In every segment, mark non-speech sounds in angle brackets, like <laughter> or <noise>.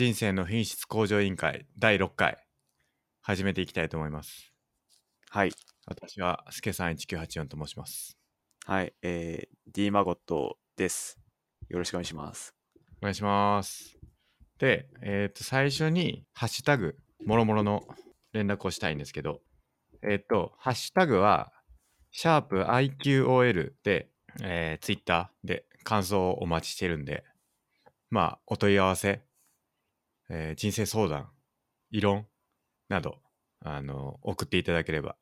人生の品質向上委員会第6回始めていきたいと思います。はい。私はスケさん1984と申します。はい。えー、D マゴットです。よろしくお願いします。お願いします。で、えっ、と、最初にハッシュタグ、もろもろの連絡をしたいんですけど、えっ、と、ハッシュタグは、シャープ i q o l で、えー、ツイッターで感想をお待ちしてるんで、まあ、お問い合わせ、えー人生相談、異論など、あの、送っていただければ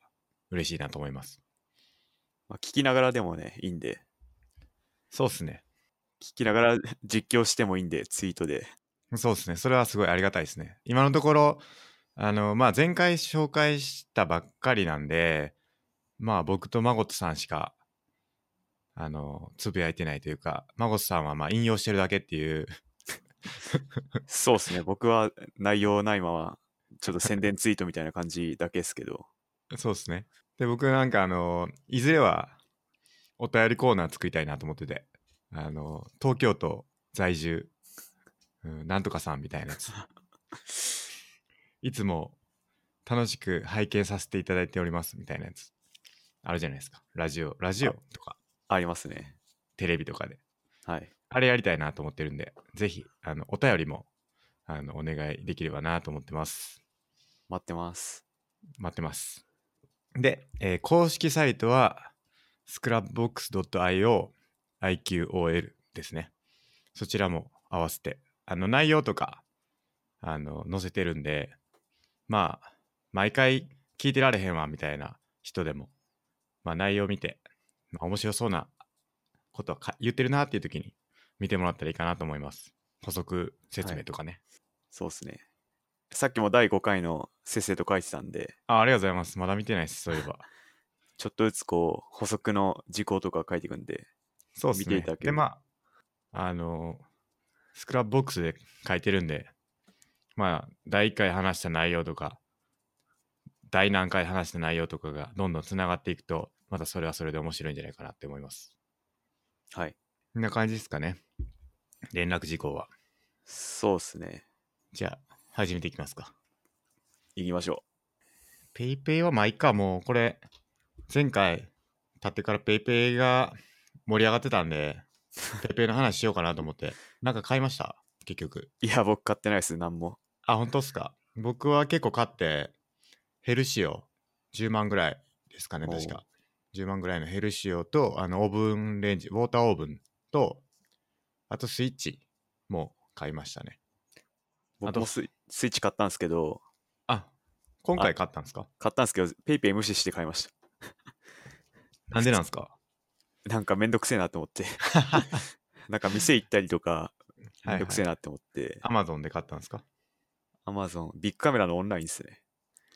嬉しいなと思います。まあ、聞きながらでもね、いいんで、そうっすね。聞きながら実況してもいいんで、ツイートで。そうですね。それはすごいありがたいですね。今のところ、あの、まあ、前回紹介したばっかりなんで、まあ、僕とマゴットさんしか、あの、つぶやいてないというか、マゴットさんはまあ引用してるだけっていう、<laughs> そうですね。僕は内容ないまま、ちょっと宣伝ツイートみたいな感じだけですけど、そうですね。で、僕なんかあの、いずれはお便りコーナー作りたいなと思ってて、あの、東京都在住、うん、なんとかさんみたいなやつ。<laughs> いつも楽しく拝見させていただいておりますみたいなやつ。あるじゃないですか。ラジオ、ラジオとか、ありますね。テレビとかで。はい。あれやりたいなと思ってるんで、ぜひ、あの、お便りも、あの、お願いできればなと思ってます。待ってます。待ってます。で、えー公式サイトは scrapbox.io IQOL ですね。そちらも合わせて、あの内容とか、あの、載せてるんで、まあ、毎回聞いてられへんわみたいな人でも、まあ内容を見て、まあ、面白そうなことはか言ってるなっていう時に見てもらったらいいかなと思います。補足説明とかね。そうですね。さっきも第5回のせっせと書いてたんで、あありがとうございます。まだ見てないです、そういえば。<laughs> ちょっとずつこう、補足の事項とか書いていくんで、そうですね見ていただ。けで、るまあ、あの、スクラップボックスで書いてるんで、まあ、第1回話した内容とか、第何回話した内容とかがどんどんつながっていくと、またそれはそれで面白いんじゃないかなって思います。はい。こんな感じですかね。連絡事項は。そうっすね。じゃあ、始めていきますか。行きましょペイペイはまあいいか、もうこれ、前回録ってからペイペイが盛り上がってたんで、<laughs> ペイペイの話しようかなと思って、なんか買いました？結局。う。いや、僕買ってないです、なんも。あ、本当っすか？僕は結構買って、ヘルシオ10万ぐらいですかね、確か。10万ぐらいのヘルシオと、あの、オーブンレンジ、ウォーターオーブンと、あとスイッチも買いましたね。あと僕もスイスイッチ買ったんですけど、あ、今回買ったんですか？買ったんですけど、ペイペイ無視して買いました。<laughs> なんでなんですか？なんかめんどくせえなと思って。<laughs> なんか店行ったりとか、めんどくせえなって思って、アマゾンで買ったんですか？アマゾン、ビッグカメラのオンラインですね。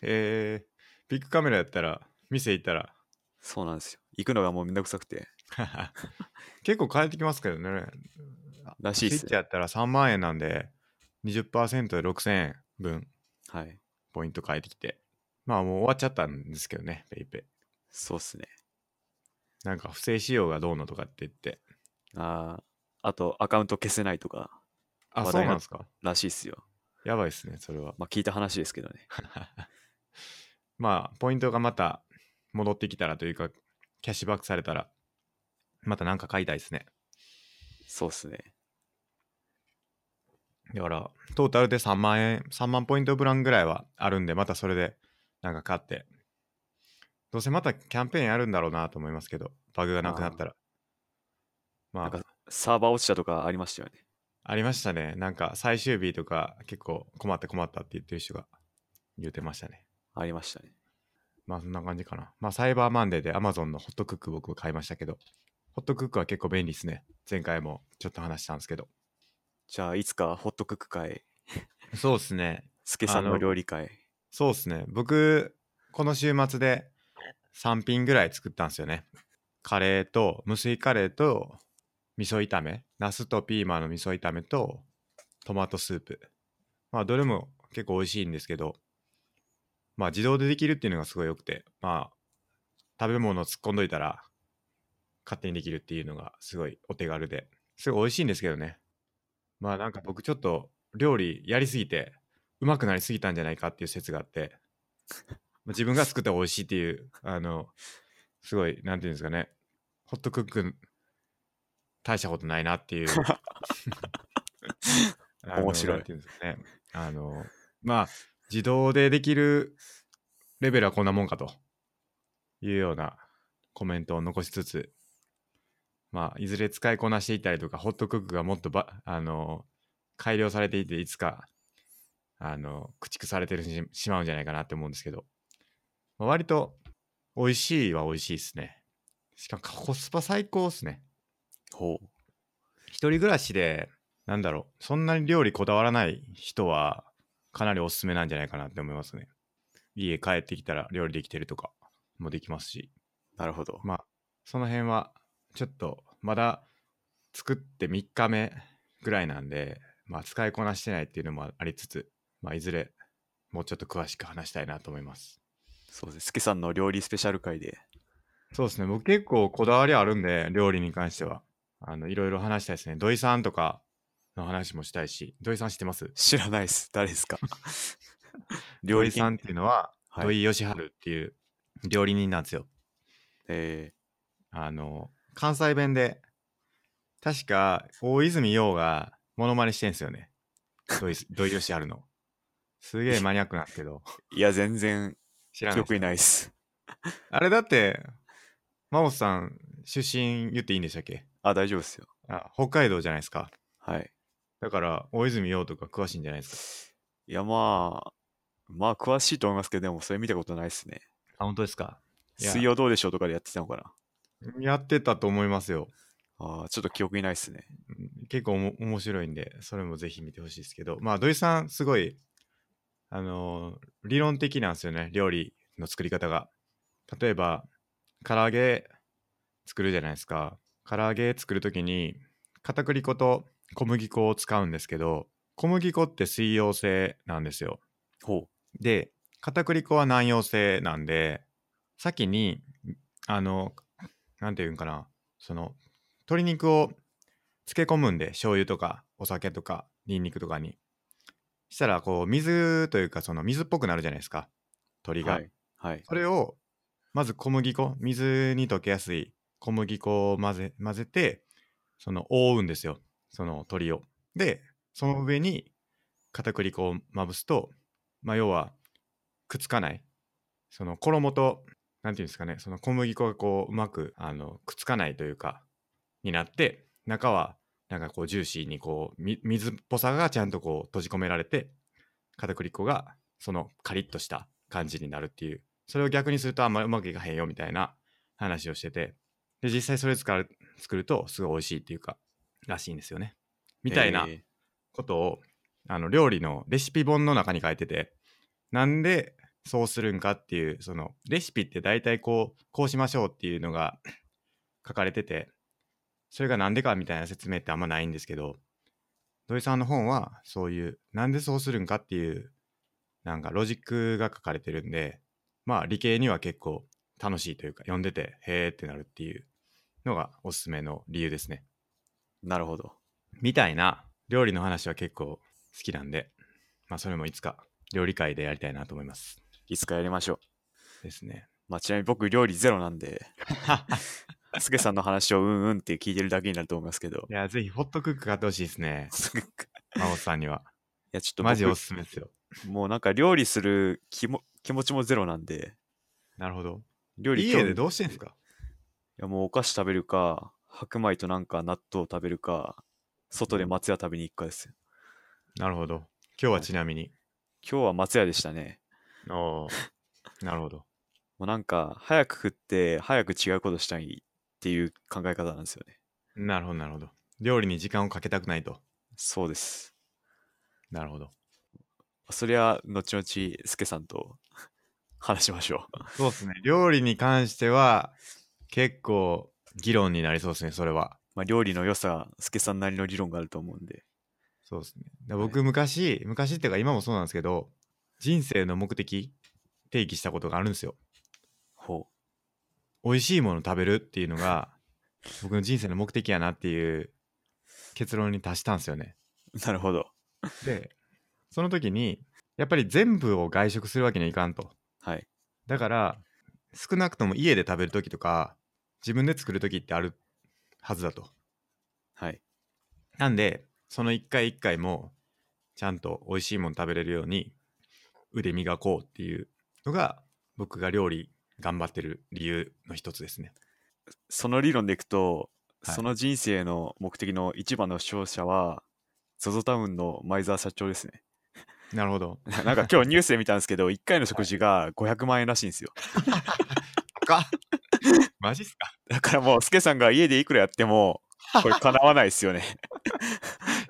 えー、ビッグカメラやったら、店行ったら、そうなんですよ。行くのがもうめんどくさくて。<laughs> 結構変えてきますけどね。らしいっ。スイッチやったら3万円なんで、20%で6000円分はい。ポイント変えてきて。まあもう終わっちゃったんですけどね、ペイペイ。そうっすね。なんか不正使用がどうのとかって言って。あーあと、アカウント消せないとか、あ、話題になんっそうなですか？らしいっすよ。やばいっすね、それは。まあ聞いた話ですけどね。<laughs> まあ、ポイントがまた戻ってきたらというか、キャッシュバックされたら、またなんか買いたいですね。そうっすね。だから、トータルで3万円、3万ポイントブランぐらいはあるんで、またそれでなんか買って、どうせまたキャンペーンやるんだろうなと思いますけど、バグがなくなったら。まあなんか、サーバー落ちたとかありましたよね。ありましたね。なんか最終日とか結構困った困ったって言ってる人が言ってましたね。ありましたね。まあそんな感じかな。まあサイバーマンデーで Amazon のホットクック僕買いましたけど、ホットクックは結構便利ですね。前回もちょっと話したんですけど。じゃあ、いつかホットクック会、そうですね。スケさんの料理会。そうですね。僕、この週末で3品ぐらい作ったんですよね。カレーと、無水カレーと、味噌炒め、ナスとピーマンの味噌炒めと、トマトスープ。まあ、どれも結構美味しいんですけど、まあ、自動でできるっていうのがすごい良くて、まあ、食べ物を突っ込んどいたら、勝手にできるっていうのがすごいお手軽で、すごい美味しいんですけどね。まあ、なんか僕ちょっと、料理やりすぎてうまくなりすぎたんじゃないかっていう説があって。まあ自分が作ったら美味しいっていうあのすごいなんていうんですかね。ホットクック大したことないなっていう。<laughs> 面白い。なんていうんですかね。あのまあ自動でできるレベルはこんなもんかというようなコメントを残しつつまあいずれ使いこなしていったりとかホットクックがもっとばあの改良されていていつかあの駆逐されてるししまうんじゃないかなって思うんですけど、まあ割と美味しいは美味しいですね。しかもコスパ最高ですね。ほう。一人暮らしでなんだろうそんなに料理こだわらない人はかなりおすすめなんじゃないかなって思いますね。家帰ってきたら料理できてるとかもできますし。なるほど。まあその辺はちょっとまだ作って3日目ぐらいなんでまあ使いこなしてないっていうのもありつつまあいずれもうちょっと詳しく話したいなと思います。そうです。スケさんの料理スペシャル回で。そうですね。僕結構こだわりあるんで料理に関しては。あのいろいろ話したいですね。土井さんとかの話もしたいし。土井さん知ってます？知らないです。誰ですか？<laughs> 土井さんっていうのは、はい。土井善晴っていう料理人なんですよ。えあの関西弁で確か大泉洋がモノマネしてんすよね土井土井善晴のすげえマニアックなんですけどー、いや、全然知らない記憶にないです。<laughs> あれだって真帆さん出身言っていいんでしたっけ？あ、大丈夫ですよ。あ北海道じゃないですかはい。だから大泉洋とか詳しいんじゃないですいや、まあ、まあ、詳しいと思いますけど、でも、それ見たことないですね。かあ本当ですか？水曜どうでしょうとかでやってたのかな。やってたと思いますよ。あーちょっと記憶にないですね。うん結構おも面白いんでそれもぜひ見てほしいですけど。まあ土井さんすごいあのー理論的なんですよね料理の作り方が。例えば唐揚げ作るじゃないですか。唐揚げ作る時に片栗粉と小麦粉を使うんですけど小麦粉って水溶性なんですよ。ほで片栗粉は軟溶性なんで先にあのなんていうんかなその鶏肉を漬け込むんで醤油とかお酒とかニンニクとかにしたらこう水というかその水っぽくなるじゃないですかう。鶏が、はい。はい。それをまず小麦粉水に溶けやすい小麦粉を混ぜ混ぜてその覆うんですよその鶏をでその上に片栗粉をまぶすとまあ要はくっつかないその衣となんていうんですかねその小麦粉がこううまくあのくっつかないというかになって中はなんかこうジューシーにこうみ水っぽさがちゃんとこう閉じ込められて片栗粉がそのカリッとした感じになるっていう。それを逆にするとあんまりうまくいかへんよみたいな話をしてて。で実際それ使う作るとすごい美味しいっていうからしいんですよね。みたいなえ。ーことをあの料理のレシピ本の中に書いてて。なんでそうするんかっていうそのレシピって大体こうこうしましょうっていうのが <coughs> 書かれててそれがなんでかみたいな説明ってあんまないんですけど土井さんの本はそういうなんでそうするんかっていうなんかロジックが書かれてるんでまあ理系には結構楽しいというか読んでてへーってなるっていうのがおすすめの理由ですねなるほど。みたいな料理の話は結構好きなんでまあそれもいつか料理会でやりたいなと思いますいつかやりましょう。ですね。まあ、ちなみに僕、料理ゼロなんで、<laughs> スケさんの話をうんうんって聞いてるだけになると思いますけど。い。やぜひホットクック買ってほしいですね。い真帆さんには。や、ちょっとマジお僕、すすめですよ。もうなんか料理する気も気持ちもゼロなんで、なるほど。料理家でどうしてんすか？いやもうお菓子食べるか、白米となんか納豆食べるか、外で松屋食べに行くかですよ。なるほど。今日はちなみに、今日は松屋でしたね。おーなるほどもうなんか、早く食って、早く違うことしたいっていう考え方なんですよね。なるほどなるほど料理に時間をかけたくないとそうです。なるほどそりゃ、後々、スケさんと <laughs> 話しましょう。そうですね料理に関しては結構議論になりそうですねそれはまあ、料理の良さ、スケさんなりの理論があると思うんで。そうですねで僕昔、昔っていうか今もそうなんですけど人生の目的定義したことがあるんですよほ美味しいもの食べるっていうのが <laughs> 僕の人生の目的やなっていう結論に達したんですよねう。なるほど。でその時にやっぱり全部を外食するわけにはいかんとはい。だから少なくとも家で食べる時とか自分で作る時ってあるはずだとはい。なんでその一回一回もちゃんと美味しいもの食べれるように腕磨こうっていうのが僕が料理頑張ってる理由の一つですねその理論でいくと、はいその人生の目的の一番の勝者は、ZOZO タウンの前澤社長ですね。なるほど <laughs> なんか今日ニュースで見たんですけど、1回の食事が500万円らしいんですよ。かマジっすか？だからもう、スケさんが家でいくらやっても、これ叶わないですよね。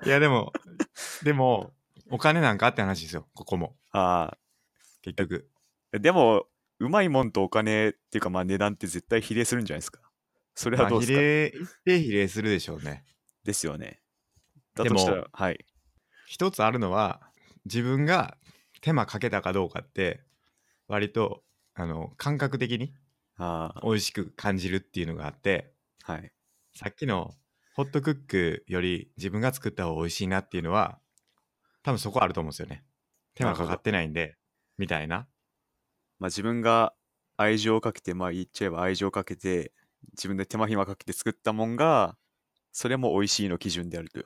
いやでもでもお金なんかって話ですよここもあ結局あ。でも、うまいもんとお金っていうか、まあ値段って絶対比例するんじゃないですか。それはまあ比どうですか、例一定比例するでしょうねですよね。だでもとしたら、はい。一つあるのは自分が手間かけたかどうかって割とあの感覚的にあ美味しく感じるっていうのがあってあ。はい。さっきのホットクックより自分が作った方が美味しいなっていうのは多分そこあると思うんですよね手間かかってないんでみたいなまあ自分が愛情をかけて、まあ言っちゃえば愛情をかけて、自分で手間暇かけて作ったもんが、それも美味しいの基準であると。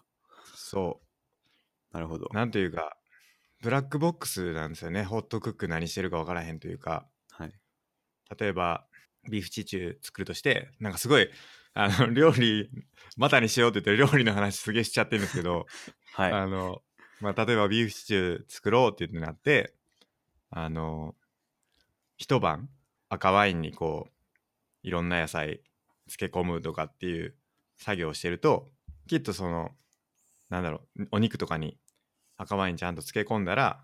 そなるほどう。なんというかブラックボックスなんですよねホットクック何してるか分からへんというかはい。例えばビーフシチュー作るとしてなんかすごいあの料理またにしようって言って料理の話すげえしちゃってるんですけど、<laughs> はい。あのまあ例えばビーフシチュー作ろうってなってあの一晩赤ワインにこういろんな野菜漬け込むとかっていう作業をしてるときっとそのなんだろうお肉とかに赤ワインちゃんと漬け込んだら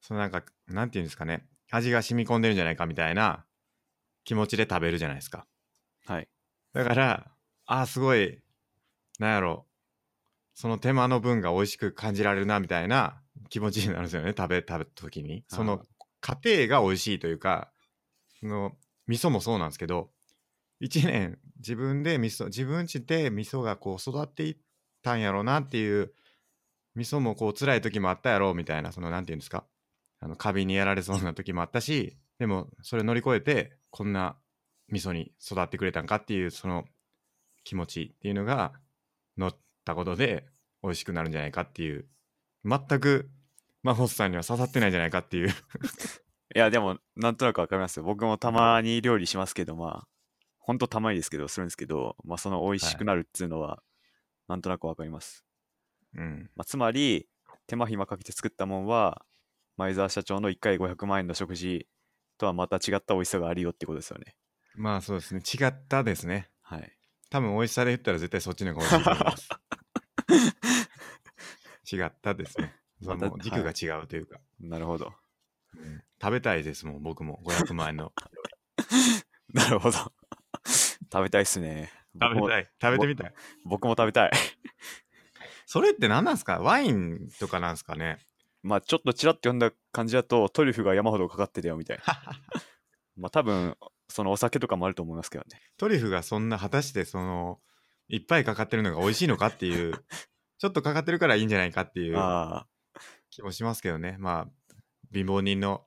そのなんかなんていうんですかね味が染み込んでるんじゃないかみたいな気持ちで食べるじゃないですかはい。だからあーすごいなんやろその手間の分が美味しく感じられるなみたいな気持ちになるんですよね。食べ食べた時に。その過程が美味しいというかその味噌もそうなんですけど1年自分で味噌自分家で味噌がこう育っていったんやろうなっていう味噌もこう辛い時もあったやろうみたいなそのなんていうんですかあのカビにやられそうな時もあったしでもそれ乗り越えてこんな味噌に育ってくれたんかっていうその気持ちっていうのが乗ったことで美味しくなるんじゃないかっていう全くマホスさんには刺さってないんじゃないかっていう <laughs> いや、でも、なんとなくわかりますよ。僕もたまに料理しますけど、まあ、ほんとたまにですけど、するんですけど、まあ、その美味しくなるっていうのは、なんとなくわかります。うんまあ、つまり、手間暇かけて作ったもんは、前澤社長の1回500万円の食事とはまた違った美味しさがあるよってことですよね。まあそうですね違ったですねはい。多分美味しさで言ったら絶対そっちの方が美味しいと思います違ったですね <laughs> その軸が違うというか、なるほど。うん食べたいですもん僕も500万円の <laughs> なるほど。食べたいっすね。僕もい食べてみたい僕も食べたい。それって何なんですか？ワインとかなんですかね？まあちょっとちらっと読んだ感じだとトリュフが山ほどかかってたよみたいな。<laughs> まあ多分そのお酒とかもあると思いますけどね。トリュフがそんな果たしてそのいっぱいかかってるのが美味しいのかっていうちょっとかかってるからいいんじゃないかっていうあ気もしますけどね。まあ貧乏人の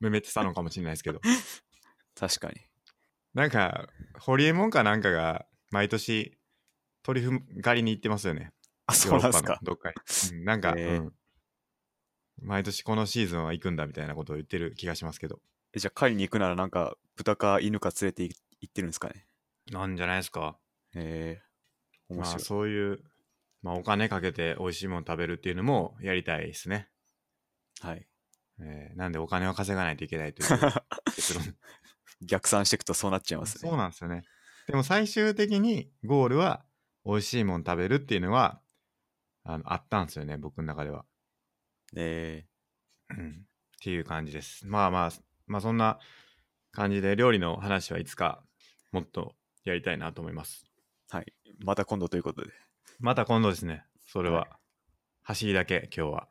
めめってたのかもしれないですけど。あ、確かに。なんかホリエモンかなんかが毎年トリュフ狩りに行ってますよね。あ、そうなんですか。どっかに、うんなんか、へーうん。毎年このシーズンは行くんだみたいなことを言ってる気がしますけど。えじゃあ狩りに行くならなんか豚か犬か連れて行行ってるんですかね。なんじゃないですか。へえ面まあ。そういう、まあ、お金かけて美味しいもの食べるっていうのもやりたいですね、はい。えーなんでお金を稼がないといけないという <laughs> 逆算していくとそうなっちゃいますね。そうなんですよね。でも最終的にゴールは美味しいもの食べるっていうのはあのあったんですよね僕の中では、え。うん、っていう感じです。まあまあまあそんな感じで料理の話はいつかもっとやりたいなと思います。ーはい。また今度ということで。また今度ですねそれは、はい走りだけ今日は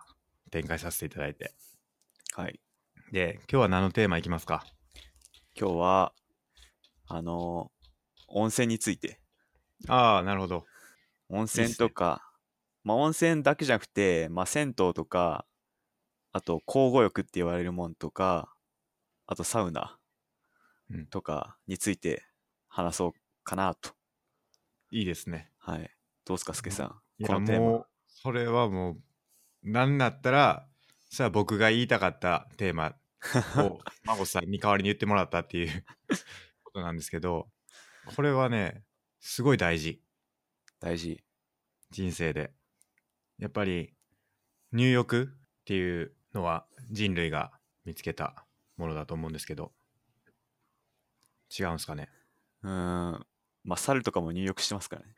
展開させていただいてはい。で今日は何のテーマいきますか？今日は、あのー温泉について。ああなるほど温泉とか、まあ、温泉だけじゃなくて、まあ、銭湯とか、あと、交互浴って言われるもんとか、あと、サウナうんとかについて話そうかなと。いいですね。はい。どうですか、すけさん？いやこのテーマもう、それはもう、なんだったら、それは僕が言いたかったテーマを、<laughs> 孫さんに代わりに言ってもらったっていう <laughs> ことなんですけど、これはね、すごい大事。大事。人生で。やっぱり、入浴っていうのは人類が見つけたものだと思うんですけど、違うんですかね？うーん。まあ、猿とかも入浴してますからね。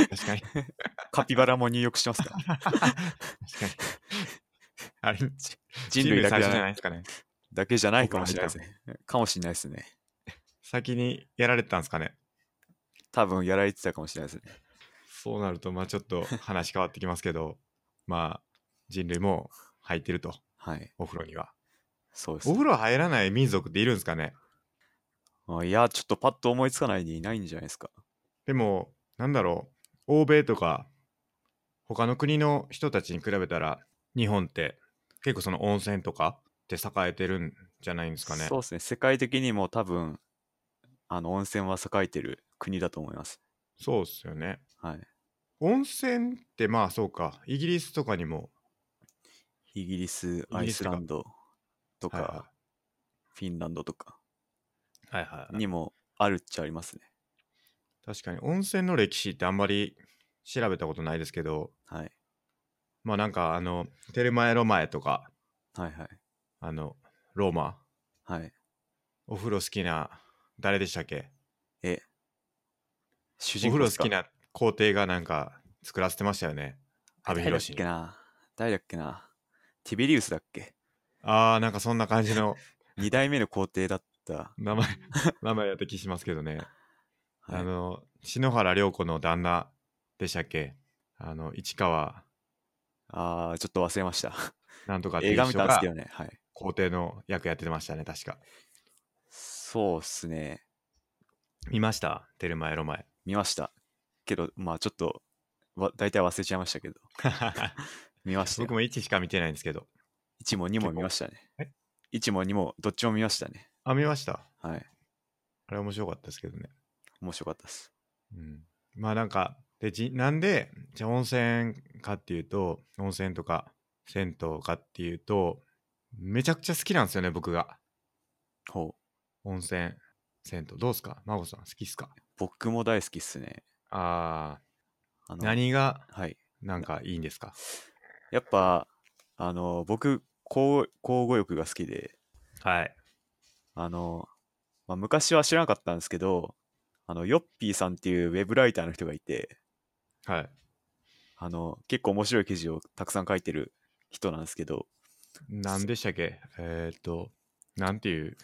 <laughs> 確かに。<laughs> カピバラも入浴してますから。確かに。あれ、人類だけじゃないですかね。だけじゃないかもしれないですね。かもしれないですね。先にやられてたんですかね。多分やられてたかもしれないですね。そうなると、まあちょっと話変わってきますけど、<laughs> まあ人類も入ってると、はい。お風呂には。そうですお。風呂入らない民族っているんですかねあいや、ちょっとパッと思いつかないにいないんじゃないですか。でも、なんだろう、欧米とか、他の国の人たちに比べたら、日本って結構その温泉とかって栄えてるんじゃないんですかね。そうですね。世界的にも多分、あの、温泉は栄えてる国だと思います。そうっすよね。はい。温泉ってまあそうか、イギリスとかにも、イギリス、アイスランドとか、はいはフィンランドとかい、はいはいはいにもあるっちゃありますね。確かに温泉の歴史ってあんまり調べたことないですけど、はい。まあなんかあの、テルマエロマエとか、はいはい。あの、ローマ、はい。お風呂好きな、誰でしたっけ？え、主お風人公ですか？呂好きな皇帝がなんか作らせてましたよね。阿部誰だっ。けな？誰だっけな？ティベリウスだっけ？あー、なんかそんな感じの <laughs> 二代目の皇帝だった。名前、<laughs> 名前やった気しますけどね。<laughs> はいあの、篠原涼子の旦那でしたっけ？あの、市川あー、ちょっと忘れました。なんとかってい映画見う人がたんですけどね。はい。皇帝の役やってましたね、確か。そうっすね。見ました？テルマエロマエ。見ました。けど、まあちょっと、わ大体忘れちゃいましたけど。<laughs> 見ましたよ僕。も1しか見てないんですけど。1も2も見ましたねえ？1も2もどっちも見ましたね。あ、見ましたはい。あれ面白かったですけどね。面白かったです。うん、まあなんかでじなんでじゃあ温泉かっていうと温泉とか銭湯かっていうとめちゃくちゃ好きなんですよね僕がほう。温泉銭湯どうすか？真帆さん好きっすか？僕も大好きっすね。あーあの何がはい。なんかいいんですか？やっぱ、あの、僕、交交互浴が好きで、はいあの、まあ、昔は知らなかったんですけど、あの、ヨッピーさんっていうウェブライターの人がいて、はい。あの、結構面白い記事をたくさん書いてる人なんですけど、何でしたっけ？えーっとなんていう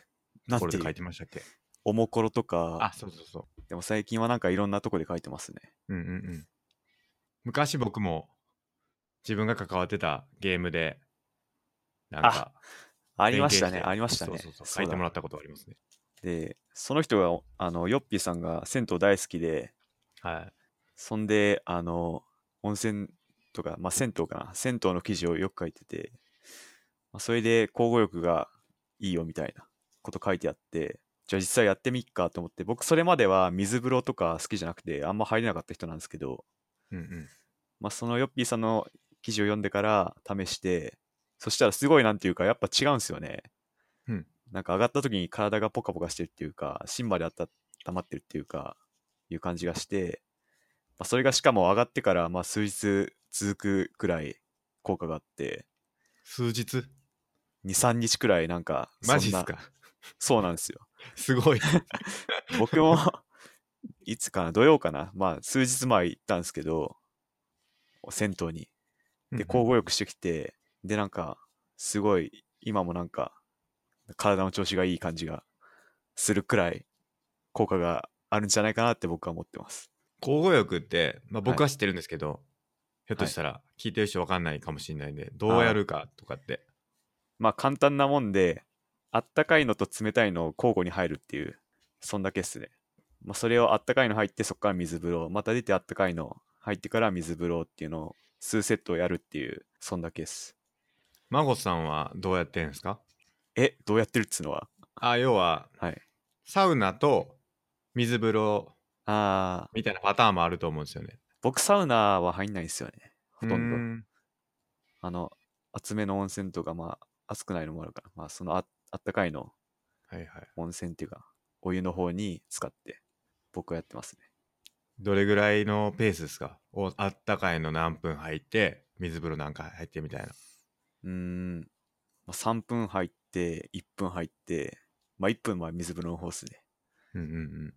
ところで書いてましたっけ？おもころとあか、そうそうそでも最近はなんかいろんなとこで書いてますね。ううんうんうん。昔僕も自分が関わってたゲームでなんかありましたね、ありましたね。そうそうそう。書いてもらったことありますね。で、その人が、あの、ヨッピーさんが銭湯大好きで、はい。そんで、あの、温泉とか、まあ、銭湯かな、銭湯の記事をよく書いてて、まあ、それで交互浴がいいよみたいなこと書いてあって、じゃあ実際やってみっかと思って、僕それまでは水風呂とか好きじゃなくて、あんま入れなかった人なんですけど、うんうん。まあ、そのヨッピーさんの記事を読んでから試して、そしたらすごいなんていうか、やっぱ違うんですよね。うんなんか上がった時に体がポカポカしてるっていうか、芯まで温まってるっていうか、いう感じがして、まあ、それがしかも上がってから、まあ、数日続くくらい効果があって、数日？2、3日くらいなんか、そんなマジっすか？そうなんですよ。すごい。<laughs> 僕も、いつかな、土曜かな、まあ、数日前行ったんですけど、銭湯に。で、交互浴してきて、で、なんか、すごい、今もなんか、体の調子がいい感じがするくらい、効果があるんじゃないかなって僕は思ってます。交互浴って、まあ、僕はは知ってるんですけど、ひょっとしたら聞いてる人わかんないかもしれないんで、どうやるかとかって。まあ、簡単なもんで、あったかいのと冷たいのを交互に入るっていう、そんだけっすね。まあ、それをあったかいの入って、そこから水風呂、また出てあったかいの入ってから水風呂っていうのを数セットをやるっていう、そんだけです。孫さんはどうやってるんですか？え、どうやってるっつうのは？あ、要は、はい。サウナと水風呂あー、みたいなパターンもあると思うんですよね。僕サウナは入んないんですよね。ほとんど。あの、厚めの温泉とか、まあ、熱くないのもあるから、まあ、そのああったかいのはいはい。温泉っていうか、お湯の方に使って、僕はやってますね。どれぐらいのペースですか？おあったかいの何分入って、水風呂なんか入ってみたいな。うーん、まあ、3分入って、1分入って、まあ、1分は水風呂の方っすね。うんうんうん。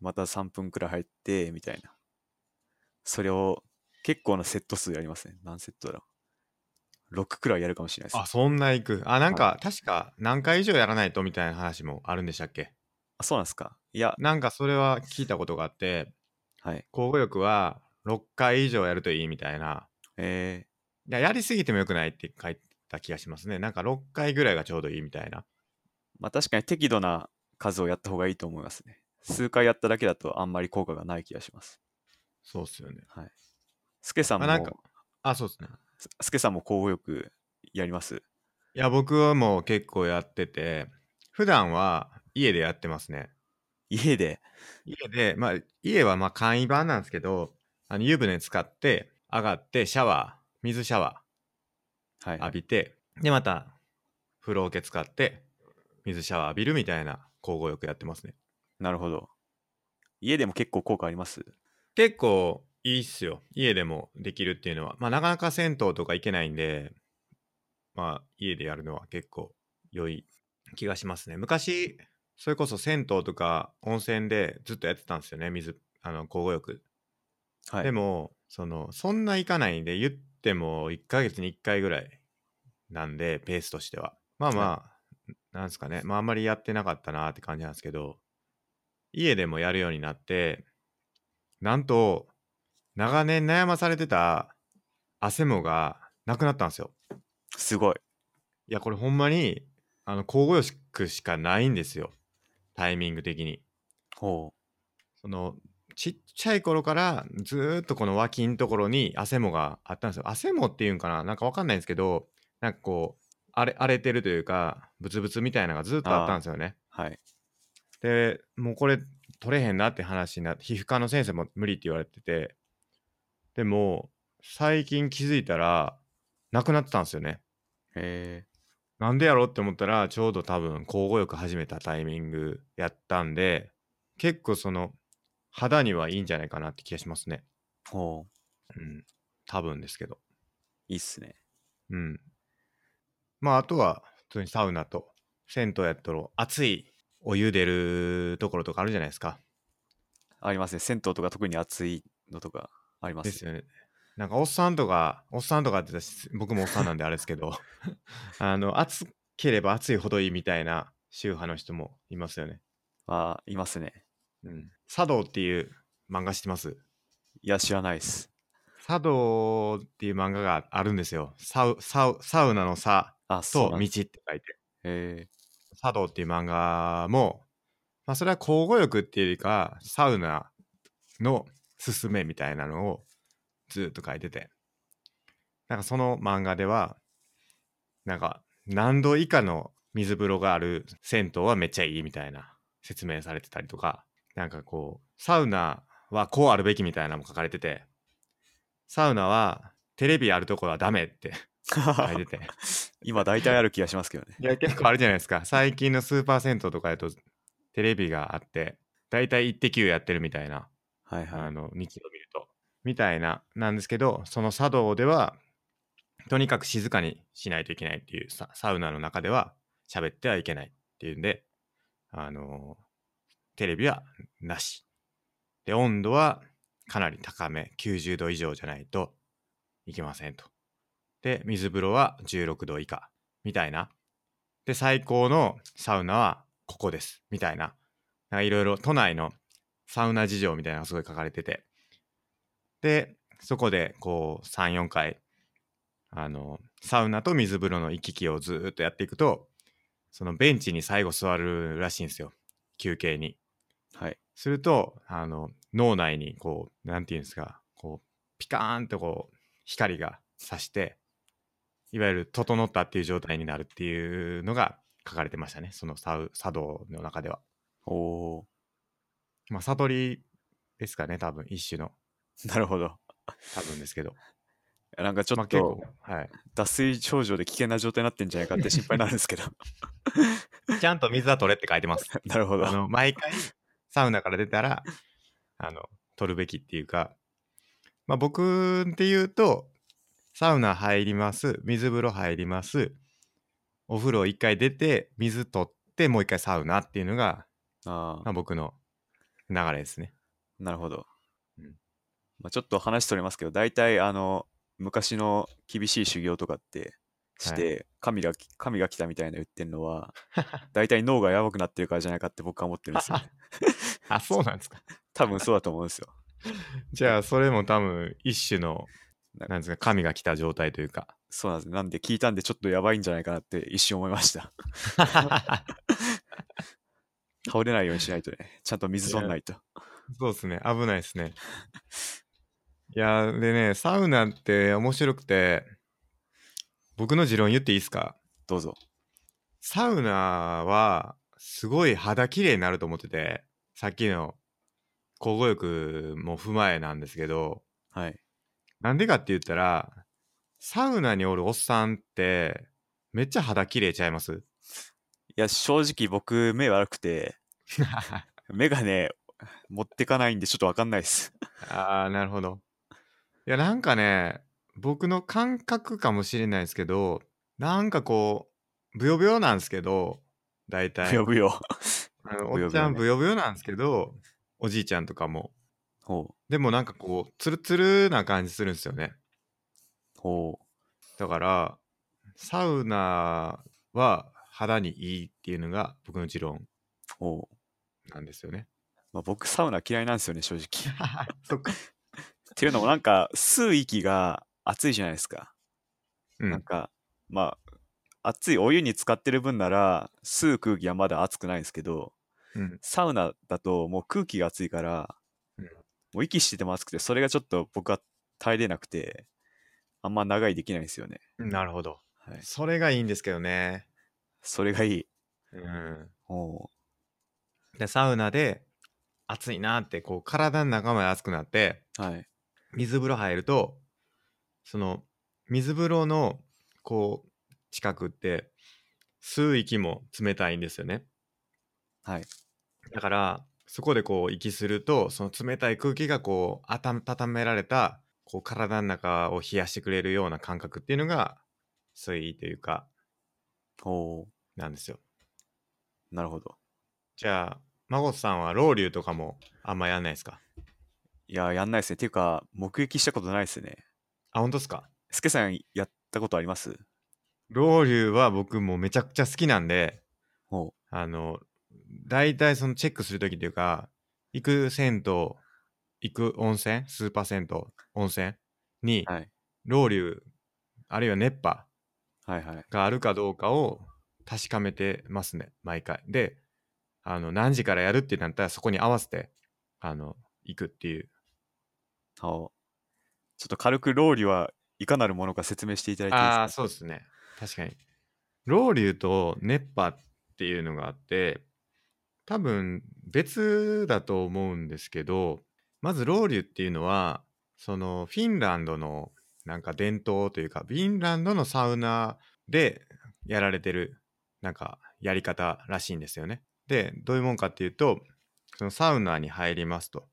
また3分くらい入って、みたいな。それを結構なセット数やりますね。何セットだろう。6くらいやるかもしれないです。あ、そんないく。あ、なんか、確か何回以上やらないとみたいな話もあるんでしたっけ？あそうなんですか。いや、なんかそれは聞いたことがあって、はい。交互浴は6回以上やるといいみたいな。えいや、やりすぎてもよくないって書いた気がしますね。なんか6回ぐらいがちょうどいいみたいな。ー、まあ確かに適度な数をやった方がいいと思いますね。数回やっただけだとあんまり効果がない気がします。そうっすよね。はい。スケさんも、あなんかあ、そうですね。ススケさんも交互浴やります？いや、僕はもう結構やってて、普段は家でやってますね。家で？家で、まあ、家はまあ簡易版なんですけど、あの湯船使って、上がって、シャワー、水シャワはいー。浴びて、で、また、風呂桶使って、水シャワー浴びるみたいな交互浴やってますね。なるほど。家でも結構効果あります？結構いいっすよ。家でもできるっていうのは。まあ、なかなか銭湯とか行けないんで、まあ、家でやるのは結構良い気がしますね。昔、それこそ銭湯とか温泉でずっとやってたんですよね。水、あの、交互浴。はい。でも、その、そんな行かないんで、言っても1ヶ月に1回ぐらいなんで、ペースとしては。まあまあ、なんですかね。まああんまりやってなかったなって感じなんですけど、家でもやるようになって、なんと、長年悩まされてた汗もがなくなったんですよ。すごい。いや、これほんまに、あの、交互浴しかないんですよ。タイミング的に。ほそのちっちゃい頃からずーっとこの脇んところに汗もがあったんですよ。汗もっていうんかななんかわかんないんですけど、なんかこう、荒れ荒れてるというか、ブツブツみたいなのがずっとあったんですよね。う。はい。で、もうこれ取れへんなって話になって、皮膚科の先生も無理って言われてて、でも、最近気づいたら、なくなってたんですよね。えなんでやろうって思ったら、ちょうど多分、交互浴始めたタイミングやったんで、結構その、肌にはいいんじゃないかなって気がしますね。ー、ほう。うん。多分ですけど。いいっすね。うん。まあ、あとは、普通にサウナと、銭湯やったら、熱いお湯出るところとかあるじゃないですか。ありますね。銭湯とか特に暑いのとかありますですよね。なんか、おっさんとか、おっさんとかって僕もおっさんなんであれですけど、<laughs> あの、暑ければ暑いほどいいみたいな宗派の人もいますよね。あいますね。うん。茶道っていう漫画知ってます？いや、知らないです。茶道っていう漫画があるんですよ。サウサウサウナの差あ、そうなんと道って書いて。え茶道っていう漫画も、まあ、それは交互浴っていうよりか、サウナの勧めみたいなのをずっと書いてて。なんかその漫画では、なんか何度以下の水風呂がある銭湯はめっちゃいいみたいな説明されてたりとか、なんかこう、サウナはこうあるべきみたいなのも書かれてて、サウナはテレビあるところはダメって書いー、てて。<laughs> 今大体ある気がしますけどね。いや、結構あるじゃないですか。最近のスーパー銭湯とかだと、テレビがあって、だいたい1.9やってるみたいな、はいはい。あの、日曜見ると。みたいな、なんですけど、その茶道では、とにかく静かにしないといけないっていう、ササウナの中では喋ってはいけないっていうんで、あのテレビはなし。で、温度はかなり高め、90度以上じゃないといけませんと。で、水風呂は16度以下、みたいな。で、最高のサウナはここです、みたいな。なんかいろいろ都内のサウナ事情みたいなのがすごい書かれてて。で、そこでこう3、4回、あの、サウナと水風呂の行き来をずーっとやっていくと、そのベンチに最後座るらしいんですよ。休憩に。はい。すると、あの、脳内にこう、なんていうんですか、こう、ピカーンとこう、光が差していわゆる整ったっていう状態になるっていうのが書かれてましたねその茶茶道の中ではおおまあ悟りですかね多分一種のーなるほど。多分ですけどなんかちょっとはい脱水症状で危険な状態になってんじゃないかって心配なんですけど。<laughs> ちゃんと水は取れって書いてます <laughs> なるほどあ。の毎回サウナから出たらあの取るべきっていうか、まあ、僕っていうとサウナ入ります水風呂入りますお風呂一回出て水取ってもう一回サウナっていうのが、あまあ、僕の流れですね。あ、なるほど。うんまあ、ちょっと話取れますけど、大体あの、昔の厳しい修行とかってして、神がき神が来たみたいな言ってるのは、<laughs> 大体脳がやばくなってるからじゃないかって僕は思ってるんですよ、ね。<laughs> あそうなんですか。多分そうだと思うんですよ。じゃあそれも多分一種のななんですか神が来た状態というか。そうなんです。なんで聞いたんでちょっとやばいんじゃないかなって一瞬思いました。<laughs> 倒れないようにしないとね。ちゃんと水取んないと。そうですね危ないですね。いやでねサウナって面白くて僕の持論言っていいですか？どうぞ。サウナはすごい肌綺麗になると思っててさっきの交互浴も踏まえなんですけどはい。なんでかって言ったらサウナにおるおっさんってめっちゃ肌綺麗ちゃいます？いや、正直僕目悪くて、<laughs> 目がね、持ってかないんでちょっとわかんないです。あーなるほどいやなんかね僕の感覚かもしれないですけどなんかこうブヨブヨなんですけど大体ぶよぶよ。あの <laughs> おっちゃんブヨブヨなんですけどおじいちゃんとかもほでもなんかこうツルツルな感じするんですよねう。ほだからサウナは肌にいいっていうのが僕の持論う。ほう。なんですよねまあ、僕サウナ嫌いなんですよね、正直。<laughs> そっか <laughs> っていうのもなんか吸う息が熱いじゃないですか。うんなんか、まあ、熱いお湯に浸かってる分なら吸う空気はまだ熱くないんですけど、うんサウナだともう空気が熱いから、うんもう息してても熱くて、それがちょっと僕は耐えれなくて、あんま長いできないんですよね。なるほどはい。それがいいんですけどねそれがいい。うんおでサウナで暑いなってこう体の中まで熱くなってはい。水風呂入るとその水風呂のこう近くって吸う息も冷たいんですよねはい。だからそこでこう息するとその冷たい空気がこう温められたこう体の中を冷やしてくれるような感覚っていうのが水位というかおーなんですよなるほど。じゃあ孫さんはロウリュとかもあんまやんないですか？いや、やんないですね。っていうか、目撃したことないですね。あ本当ですか？スケさんやったことあります？ロウリュは僕もめちゃくちゃ好きなんでほあの大体そのチェックする時っていうか行く銭湯行く温泉スーパー銭湯温泉にう。はい。ロウリュあるいは熱波はいはい。があるかどうかを確かめてますね毎回であの何時からやるってなったらそこに合わせてあの行くっていうちょっと軽くローリュはいかなるものか説明していただいていいですか？ああそうですね。確かに。ロウリュと熱波っていうのがあって多分別だと思うんですけどまずロウリュっていうのはそのフィンランドのなんか伝統というかフィンランドのサウナでやられてるなんかやり方らしいんですよね。でどういうもんかっていうとそのサウナに入りますと。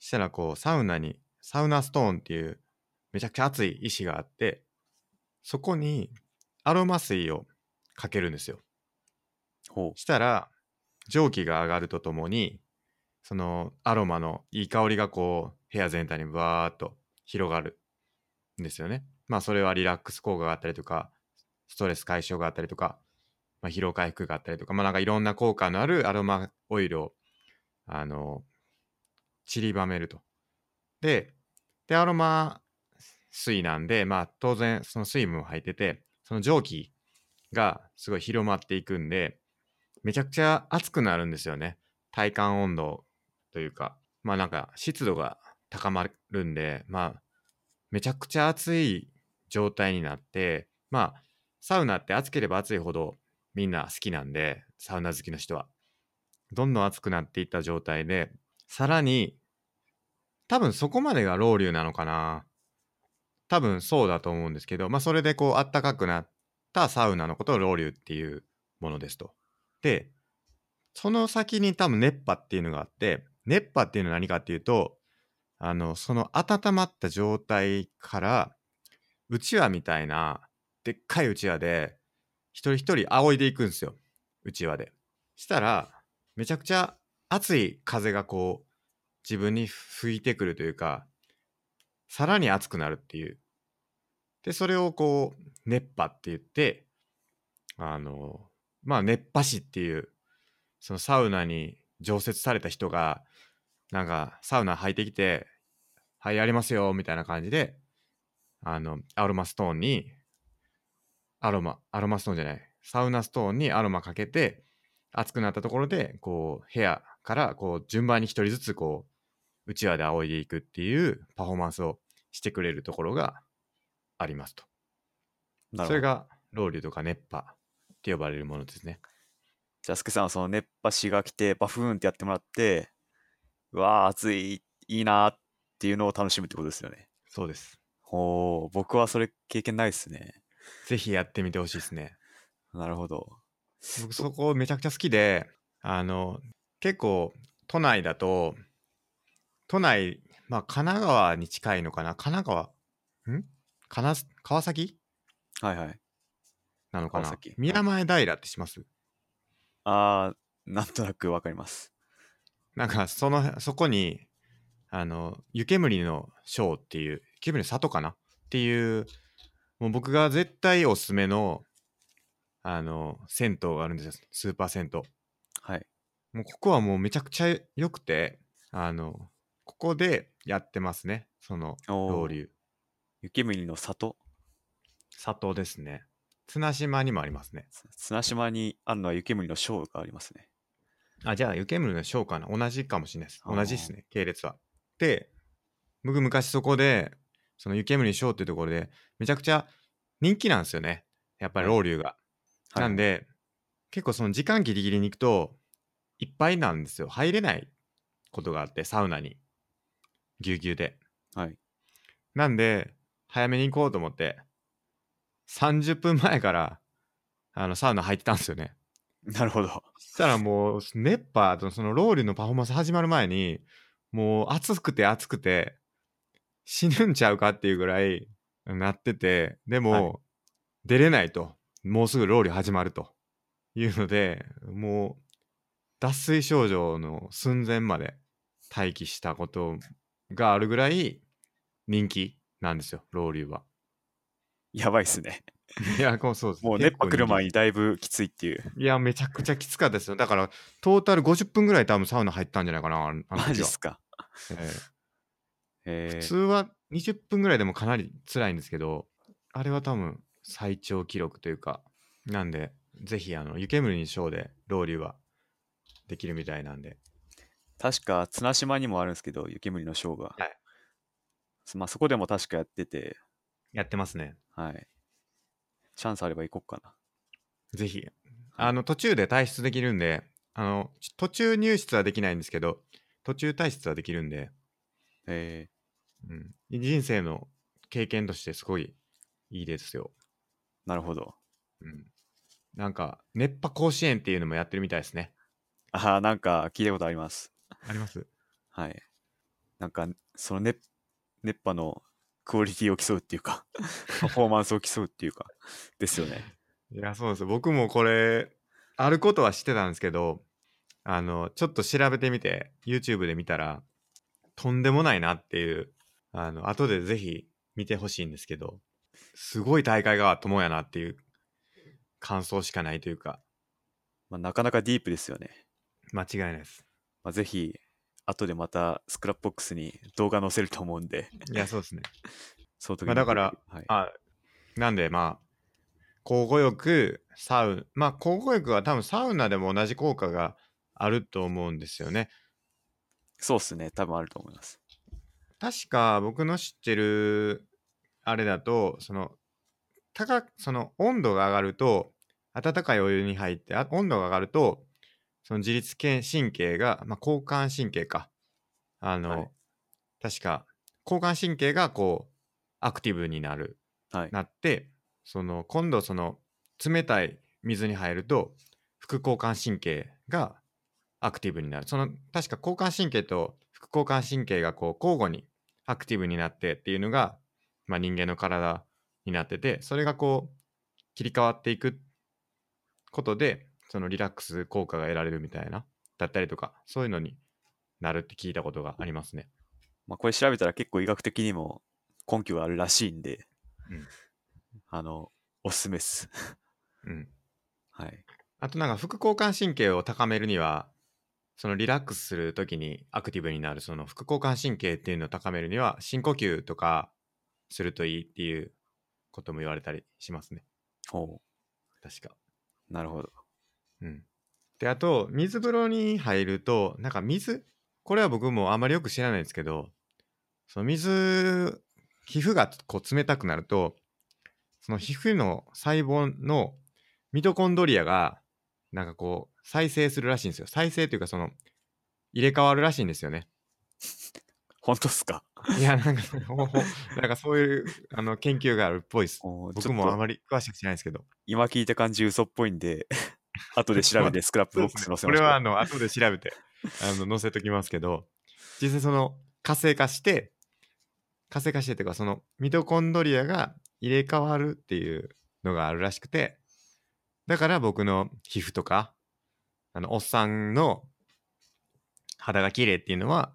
したらこうサウナにサウナストーンっていうめちゃくちゃ熱い石があってそこにアロマ水をかけるんですよ。ほしたら蒸気が上がるとともにそのアロマのいい香りがこう部屋全体にバーっと広がるんですよね。まあそれはリラックス効果があったりとかストレス解消があったりとか、まあ、疲労回復があったりとかまあなんかいろんな効果のあるアロマオイルをあの散りばめると。ででアロマ水なんでまあ当然その水分も入っててその蒸気がすごい広まっていくんでめちゃくちゃ暑くなるんですよね。体感温度というかまあなんか湿度が高まるんでまあめちゃくちゃ暑い状態になってまあサウナって暑ければ暑いほどみんな好きなんでサウナ好きの人は。どんどん暑くなっていった状態でさらに多分そこまでがロウリュなのかな。多分そうだと思うんですけどまあそれでこうあったかくなったサウナのことをロウリュっていうものですと。でその先に多分熱波っていうのがあって熱波っていうのは何かっていうとあのその温まった状態からうちわみたいなでっかいうちわで一人一人仰いでいくんですよ。うちわで。したらめちゃくちゃ熱い風がこう自分に吹いてくるというかさらに熱くなるっていう。でそれをこう熱波って言ってあのまあ熱波師っていうそのサウナに常設された人がなんかサウナ入ってきて「はいやりますよ」みたいな感じであのアロマストーンにアロマアロマストーンじゃないサウナストーンにアロマかけて熱くなったところでこう部屋からこう順番に一人ずつこうううちわで仰いでいくっていうパフォーマンスをしてくれるところがありますと。それがロウリュとか熱波って呼ばれるものですね。じゃあ、すけさんはその熱波師が来て、バフーンってやってもらって、うわー、暑い、いいなーっていうのを楽しむってことですよね。そうです。ほう、僕はそれ経験ないですね。ぜひやってみてほしいですね。なるほど。僕そこめちゃくちゃ好きであの結構都内だと都内まあ神奈川に近いのかな？神奈川？ん？かな川崎？はいはい。なのかな？宮前平ってします？あー、なんとなくわかります。なんかそのそこにあの湯煙のショーっていう湯煙の里かな？っていうもう僕が絶対おすすめのあの銭湯があるんですよ。スーパー銭湯。はい。もうここはもうめちゃくちゃ良くて、あの、ここでやってますね。その、ロウリュ。雪国の里？里ですね。綱島にもありますね。つ綱島にあるのは雪国のショーがありますね。あ、じゃあ、湯煙のショーかな。同じかもしれないです。同じですね、系列は。で、僕昔そこで、その湯煙ショーっていうところで、めちゃくちゃ人気なんですよね。やっぱりロウリュが。はいなんで、結構その時間ギリギリに行くと、いっぱいなんですよ。入れないことがあって、サウナに。ぎゅうぎゅうで。はい。なんで、早めに行こうと思って、30分前から、あの、サウナ入ってたんですよね。<laughs> なるほど。そしたらもう、熱波とそのロウリュのパフォーマンス始まる前に、もう暑くて暑くて、死ぬんちゃうかっていうぐらいなってて、でも、はい出れないと。もうすぐロウリュ始まるというので、もう、脱水症状の寸前まで待機したことがあるぐらい人気なんですよ、ロウリュは。やばいっすね。<laughs> いや、こうそうです。もう熱波来る前に。にだいぶきついっていう。いや、めちゃくちゃきつかったですよ。だから、トータル50分ぐらい多分サウナ入ったんじゃないかな、あのあのマジ時はっすか。えええー普通は20分ぐらいでもかなり辛いんですけど、あれは多分最長記録というか、なんで、ぜひ、あの、湯煙にショーでロウリュはできるみたいなんで。確か綱島にもあるんですけど、雪国のショーが。はいまあ、そこでも確かやってて、やってますね。はい。チャンスあれば行こっかな。ぜひ。あの、途中で退出できるんで、あの、ち途中入室はできないんですけど、途中退出はできるんで、えうん、人生の経験としてすごいいいですよ。ー、なるほど。うん。なんか、熱波甲子園っていうのもやってるみたいですね。ああ、なんか聞いたことあります。ありますはい。なんか、その熱熱波のクオリティを競うっていうか、<laughs> パフォーマンスを競うっていうか、ですよね。いや、そうです。僕もこれ、あることは知ってたんですけど、あの、ちょっと調べてみて、YouTube で見たら、とんでもないなっていう、あの、後でぜひ見てほしいんですけど、すごい大会がともやなっていう感想しかないというか、まあ、なかなかディープですよね。間違いないです。まあ、ぜひ、後でまたスクラップボックスに動画載せると思うんで、いや、そうですね。<laughs> その時にまあだからはい、あ、なんでまあ、交互浴、サウまあ、交互浴は多分サウナでも同じ効果があると思うんですよね。そうっすね。多分あると思います。確か僕の知ってるあれだとその高くその温度が上がると温かいお湯に入ってあ温度が上がるとその自律神経が、まあ、交感神経か。あの、はい。確か交感神経がこうアクティブになるはい。なってその今度その冷たい水に入ると副交感神経がアクティブになる。その確か交感神経と副交感神経がこう交互にアクティブになってっていうのが、まあ、人間の体になっててそれがこう切り替わっていくことでそのリラックス効果が得られるみたいなだったりとかそういうのになるって聞いたことがありますね。まあ、これ調べたら結構医学的にも根拠があるらしいんで、うんあの、おすすめっす。うんはい。あとなんか副交感神経を高めるにはそのリラックスするときにアクティブになるその副交感神経っていうのを高めるには深呼吸とかするといいっていうことも言われたりしますねほ確か。う。なるほど。うん。であと水風呂に入るとなんか水これは僕もあまりよく知らないんですけどその水皮膚がこう冷たくなるとその皮膚の細胞のミトコンドリアがなんかこう再生するらしいんですよ。再生というかその入れ替わるらしいんですよね。本当っすか？いやなんかなんかそういうあの研究があるっぽいです。僕もあまり詳しく知らないですけど。今聞いた感じ嘘っぽいんで、後で調べてスクラップボックス載せましょう。これはあの後で調べてあの載せときますけど実際その活性化して活性化してというかそのミトコンドリアが入れ替わるっていうのがあるらしくてだから僕の皮膚とかあのおっさんの肌が綺麗っていうのは、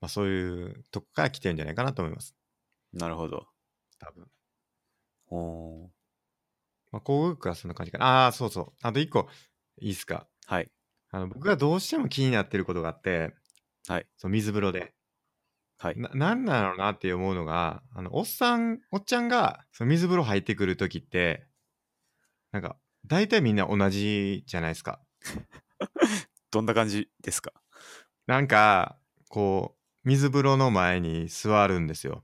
まあ、そういうとこから来てるんじゃないかなと思いますなるほど。多分、おーまあ、こうはそんな感じかな。ああーそうそう。あと一個いいっすか。はい。あの僕がどうしても気になってることがあってはい。そう水風呂で。はい。ななんだろうなって思うのがあのおっさんおっちゃんがその水風呂入ってくる時ってなんか大体みんな同じじゃないですか。<laughs> どんな感じですか？なんかこう水風呂の前に座るんですよ。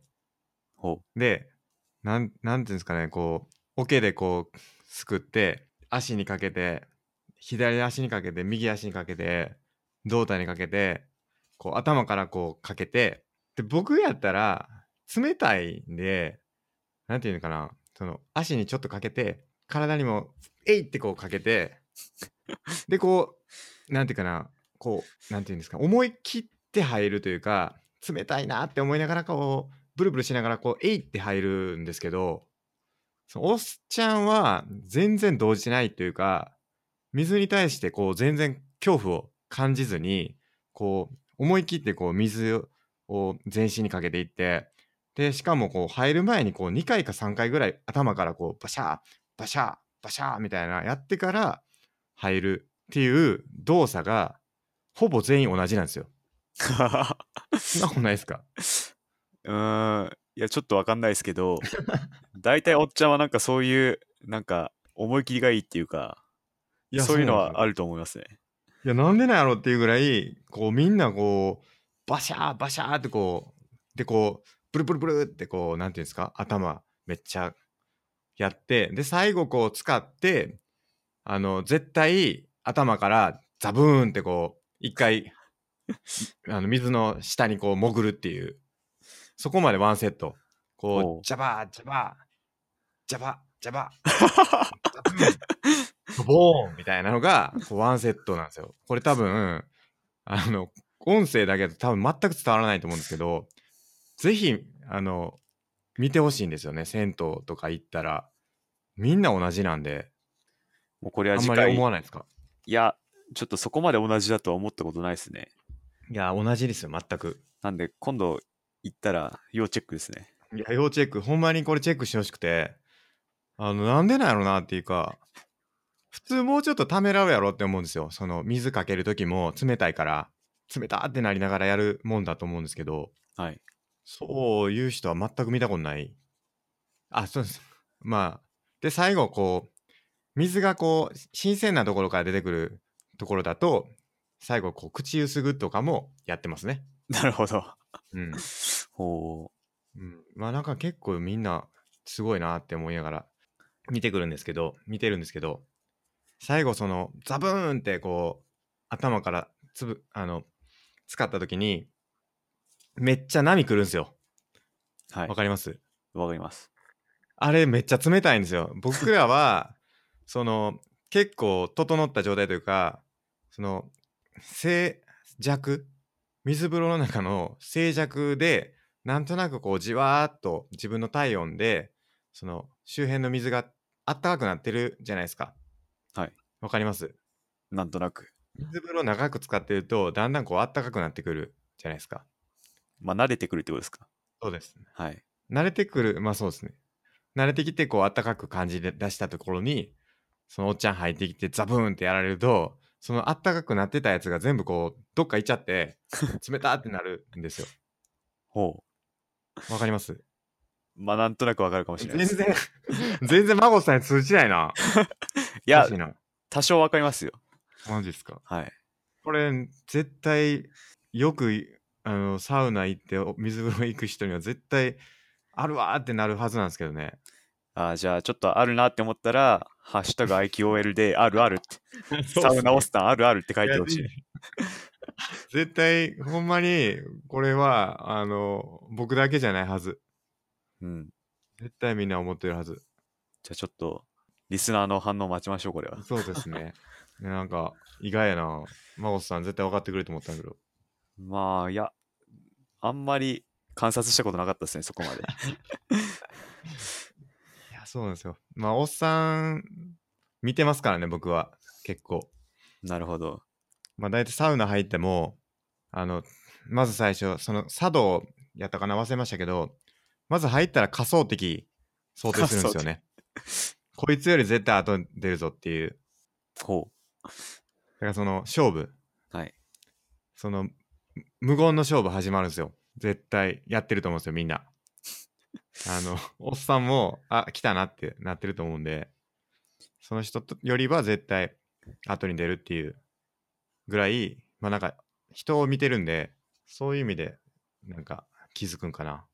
ほでなんなんていうんですかねこう桶でこうすくって足にかけて左足にかけて右足にかけて胴体にかけてこう頭からこうかけてで僕やったら冷たいんでなんていうのかなその足にちょっとかけて体にもえいってこうかけてでこうなんていうかなこうなんていうんですか思い切って入るというか冷たいなって思いながらこうブルブルしながらこうえいって入るんですけどそのおっちゃんは全然動じてないというか水に対してこう全然恐怖を感じずにこう思い切ってこう水を全身にかけていってでしかもこう入る前にこう2回か3回ぐらい頭からこうバシャーバシャーバシャーみたいなやってから入るっていう動作がほぼ全員同じなんですよ。う。<laughs> そんなことないですか？<laughs> うーん。いや、ちょっとわかんないですけど、<laughs> 大体おっちゃんはなんかそういう、なんか思い切りがいいっていうか、そういうのはある。ると思いますね。いやなんでなんやろっていうぐらいこうみんなこうバシャーバシャーってこうでこうブルブルブルってこうなんていうんですか頭めっちゃやってで最後こう使ってあの絶対頭からザブーンってこう一回 <laughs> あの水の下にこう潜るっていうそこまでワンセット。こほうう。ジャバージャバージャバジャバー。<laughs> ボーンみたいなのがこうワンセットなんですよ。これ多分あの音声だけだと多分全く伝わらないと思うんですけどぜひあの見てほしいんですよね。銭湯とか行ったら。みんな同じなんで。もうこれあんまり思わないですか？や、ちょっとそこまで同じだとは思ったことないですね。いや同じですよ全く。なんで、今度行ったら要チェックですね。いや要チェックほんまにこれチェックしてほしくてあのなんでなんやろなっていうか普通もうちょっとためらうやろって思うんですよその水かける時も冷たいから冷たってなりながらやるもんだと思うんですけどはい。そういう人は全く見たことない。あ、そうです。まあ、で、最後、こう、水がこう、新鮮なところから出てくるところだと、最後、こう、口ゆすぐとかもやってますね。なるほど。うん。<laughs> ほうん、まあなんか結構みんなすごいなって思いながら見てくるんですけど見てるんですけど最後そのザブーンってこう頭からつぶあの使った時にめっちゃ波来るんですよはいわ。かります？わかります。あれめっちゃ冷たいんですよ僕らは <laughs> その結構整った状態というかその静弱水風呂の中の静寂でなんとなくこうじわーっと自分の体温でその周辺の水があったかくなってるじゃないですかはいわかります？なんとなく。水風呂長く使ってるとだんだんこうあったかくなってくるじゃないですかまあ、慣れてくるってことですか？そうですはい。慣れてくるまあそうですね慣れてきてこうあったかく感じで出したところにそのおっちゃん入ってきてザブーンってやられるとそのあったかくなってたやつが全部こうどっか行っちゃって <laughs> 冷たってなるんですよほわかります？う。まあ、なんとなくわかるかもしれない全です。然全然孫さんに通じないな <laughs> いや多少わかりますよ。マジですか？はい。これ絶対よくあのサウナ行ってお水風呂行く人には絶対あるわーってなるはずなんですけどねあーじゃあ、ちょっとあるなって思ったら、ハッシュタグ IQOL で、あるあるって、<laughs> サウナオスタンあるあるって書いてほしい。絶対ほんまにこれはあの僕だけじゃないはずうん。絶対みんな思ってるはずじゃあ、ちょっと、リスナーの反応待ちましょう、これは。そうですね <laughs> ねなんか意外やなマゴスさん絶対分かってくれると思ったんだけどまあ、いや、あんまり観察したことなかったですね、そこまで。<laughs> そうなんですよ。まあおっさん見てますからね僕は。結構。なるほど。まあ大体サウナ入ってもあのまず最初その茶道やったかな忘れましたけどまず入ったら仮想敵想定するんですよね。<laughs> こいつより絶対後に出るぞっていう。ほだからその勝負。う。はい。そのむ無言の勝負始まるんですよ。絶対やってると思うんですよみんなあの <laughs> おっさんもあ来たなってなってると思うんでその人とよりは絶対後に出るっていうぐらいまあなんか人を見てるんでそういう意味でなんか気づくんかな。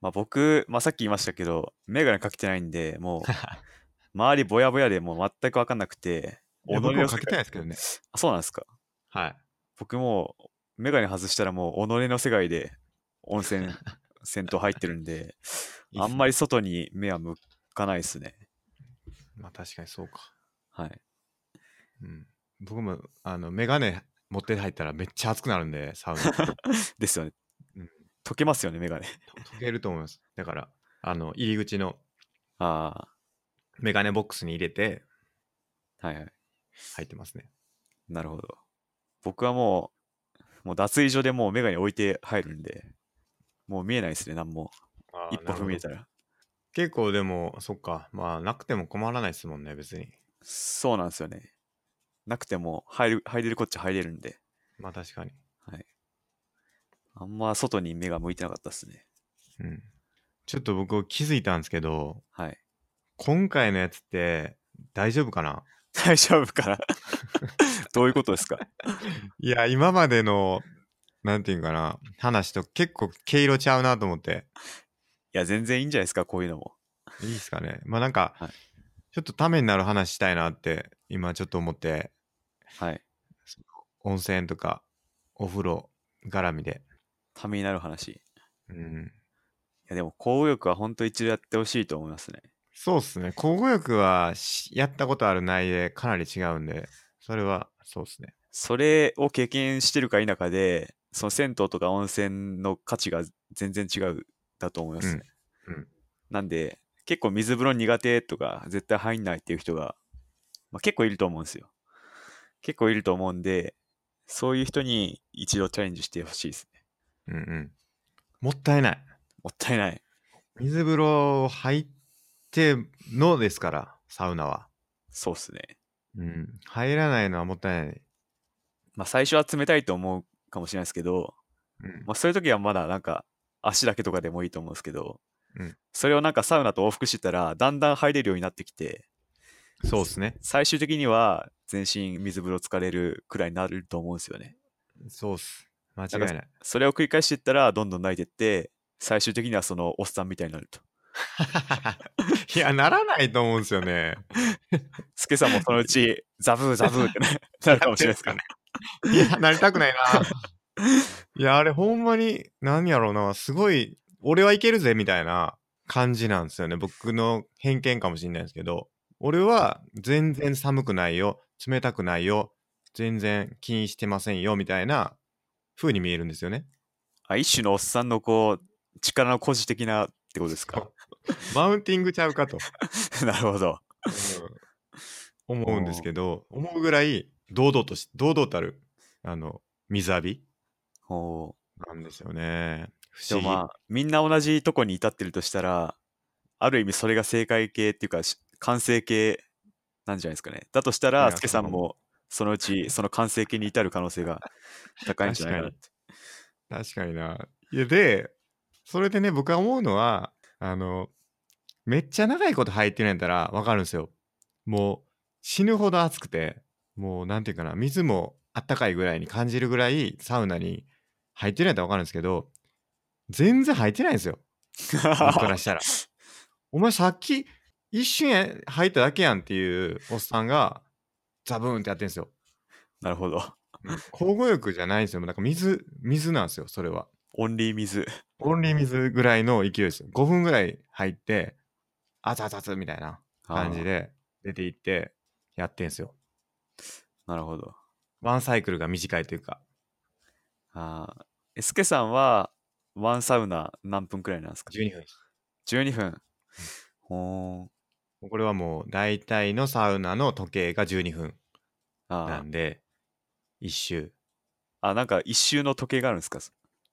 まあ、僕、まあ、さっき言いましたけど、メガネかけてないんで、もう、<laughs> 周りぼやぼやでもう全く分かんなくて、いや僕もかけたいですけどね。あ、そうなんですか。はい。僕も、メガネ外したらもう、己の世界で温泉、銭湯入ってるんで、あんまり外に目は向かないですね。まあ確かにそうかはい。うん僕もあのメガネ持って入ったらめっちゃ熱くなるんでサウナ <laughs> ですよねうん。溶けますよね、メガネ。溶けると思いますだからあの入り口のあメガネボックスに入れてあ、はいはい。入ってますね。なるほど。僕はもう、もう脱衣所でもうメガネ置いて入るんで、もう見えないですね、なんも。一歩踏み入れたら。ら。結構でも、そっか。まあ、なくても困らないですもんね、別に。そうなんですよね。なくても入る、入れるこっちゃ入れるんで、まあ確かに。はい。あんま外に目が向いてなかったですね。うん。ちょっと僕気づいたんですけど、はい。今回のやつって大丈夫かな？大丈夫かな？<laughs> <laughs> どういうことですか？<laughs> いや、今までの、なんていうんかな、話と結構毛色ちゃうなと思って。いや、全然いいんじゃないですか、こういうのも。いいですかね。まあなんか、はいちょっとためになる話したいなって、今ちょっと思って、はい。温泉とかお風呂絡みで。ためになる話。いうん。や、でも、交互浴は本当一度やってほしいと思いますね。そうっすね。交互浴はしやったことある内でかなり違うんで、それはそうっすね。それを経験してるか否かで、その銭湯とか温泉の価値が全然違うだと思いますね。うんうんなんで、結構水風呂苦手とか絶対入んないっていう人が、まあ、結構いると思うんですよ。結構いると思うんで、そういう人に一度チャレンジしてほしいですね。うんうん。もったいない。もったいない。水風呂入ってのですから、サウナは。そうっすね。うん。入らないのはもったいない。まあ最初は冷たいと思うかもしれないですけど、うん。まあそういう時はまだなんか足だけとかでもいいと思うんですけど、うんそれをなんかサウナと往復してたらだんだん入れるようになってきて、そうっすね。最終的には全身水風呂疲れるくらいになると思うんですよね。そうっす。間違いない。それを繰り返していったらどんどん慣れてって、最終的にはそのおっさんみたいになると。<laughs> いや、ならないと思うんですよね。<laughs> スケさんもそのうち、ザブーザブーってね、<laughs> なるかもしれないですからね。いや、<laughs> なりたくないな。いや、あれほんまに、何やろうな、すごい、俺はいけるぜみたいな感じなんですよね。僕の偏見かもしれないですけど、俺は全然寒くないよ、冷たくないよ、全然気にしてませんよ、みたいな風に見えるんですよね。あ一種のおっさんのこう、力の誇示的なってことですか？マウンティングちゃうかと、<laughs> なるほど。うん思うんですけど、思うぐらい堂々とし、堂々たる、あの、水浴びおなんですよね。不でも思議。まあ、みんな同じとこに至ってるとしたら、ある意味それが正解系っていうか、し完成形なんじゃないですかね。だとしたいら、やスケさんもそのうちその完成形に至る可能性が高いんじゃないかなって。確かにな。いや、で、それでね、僕は思うのは、あの、めっちゃ長いこと入ってるんやったらわかるんですよ。もう死ぬほど暑くて、もうなんていうかな、水もあったかいぐらいに感じるぐらいサウナに入ってるんやったらわかるんですけど、全然入ってないんですよ。僕からしたら。<laughs> お前さっき一瞬や入っただけやんっていうおっさんがザブーンってやってるんですよ。なるほど。交互浴じゃないんですよ。なんか水、水なんですよ、それは。オンリー水。オンリー水ぐらいの勢いですよ。5分ぐらい入って、熱々熱々みたいな感じで出ていってやってんすよ。なるほど。ワンサイクルが短いというか。あーえスケさんは、ワンサウナ何分くらいなんですか？12分。12分。ほーこれはもう大体のサウナの時計が12分あーなんで、一周。あ、なんか一周の時計があるんですか？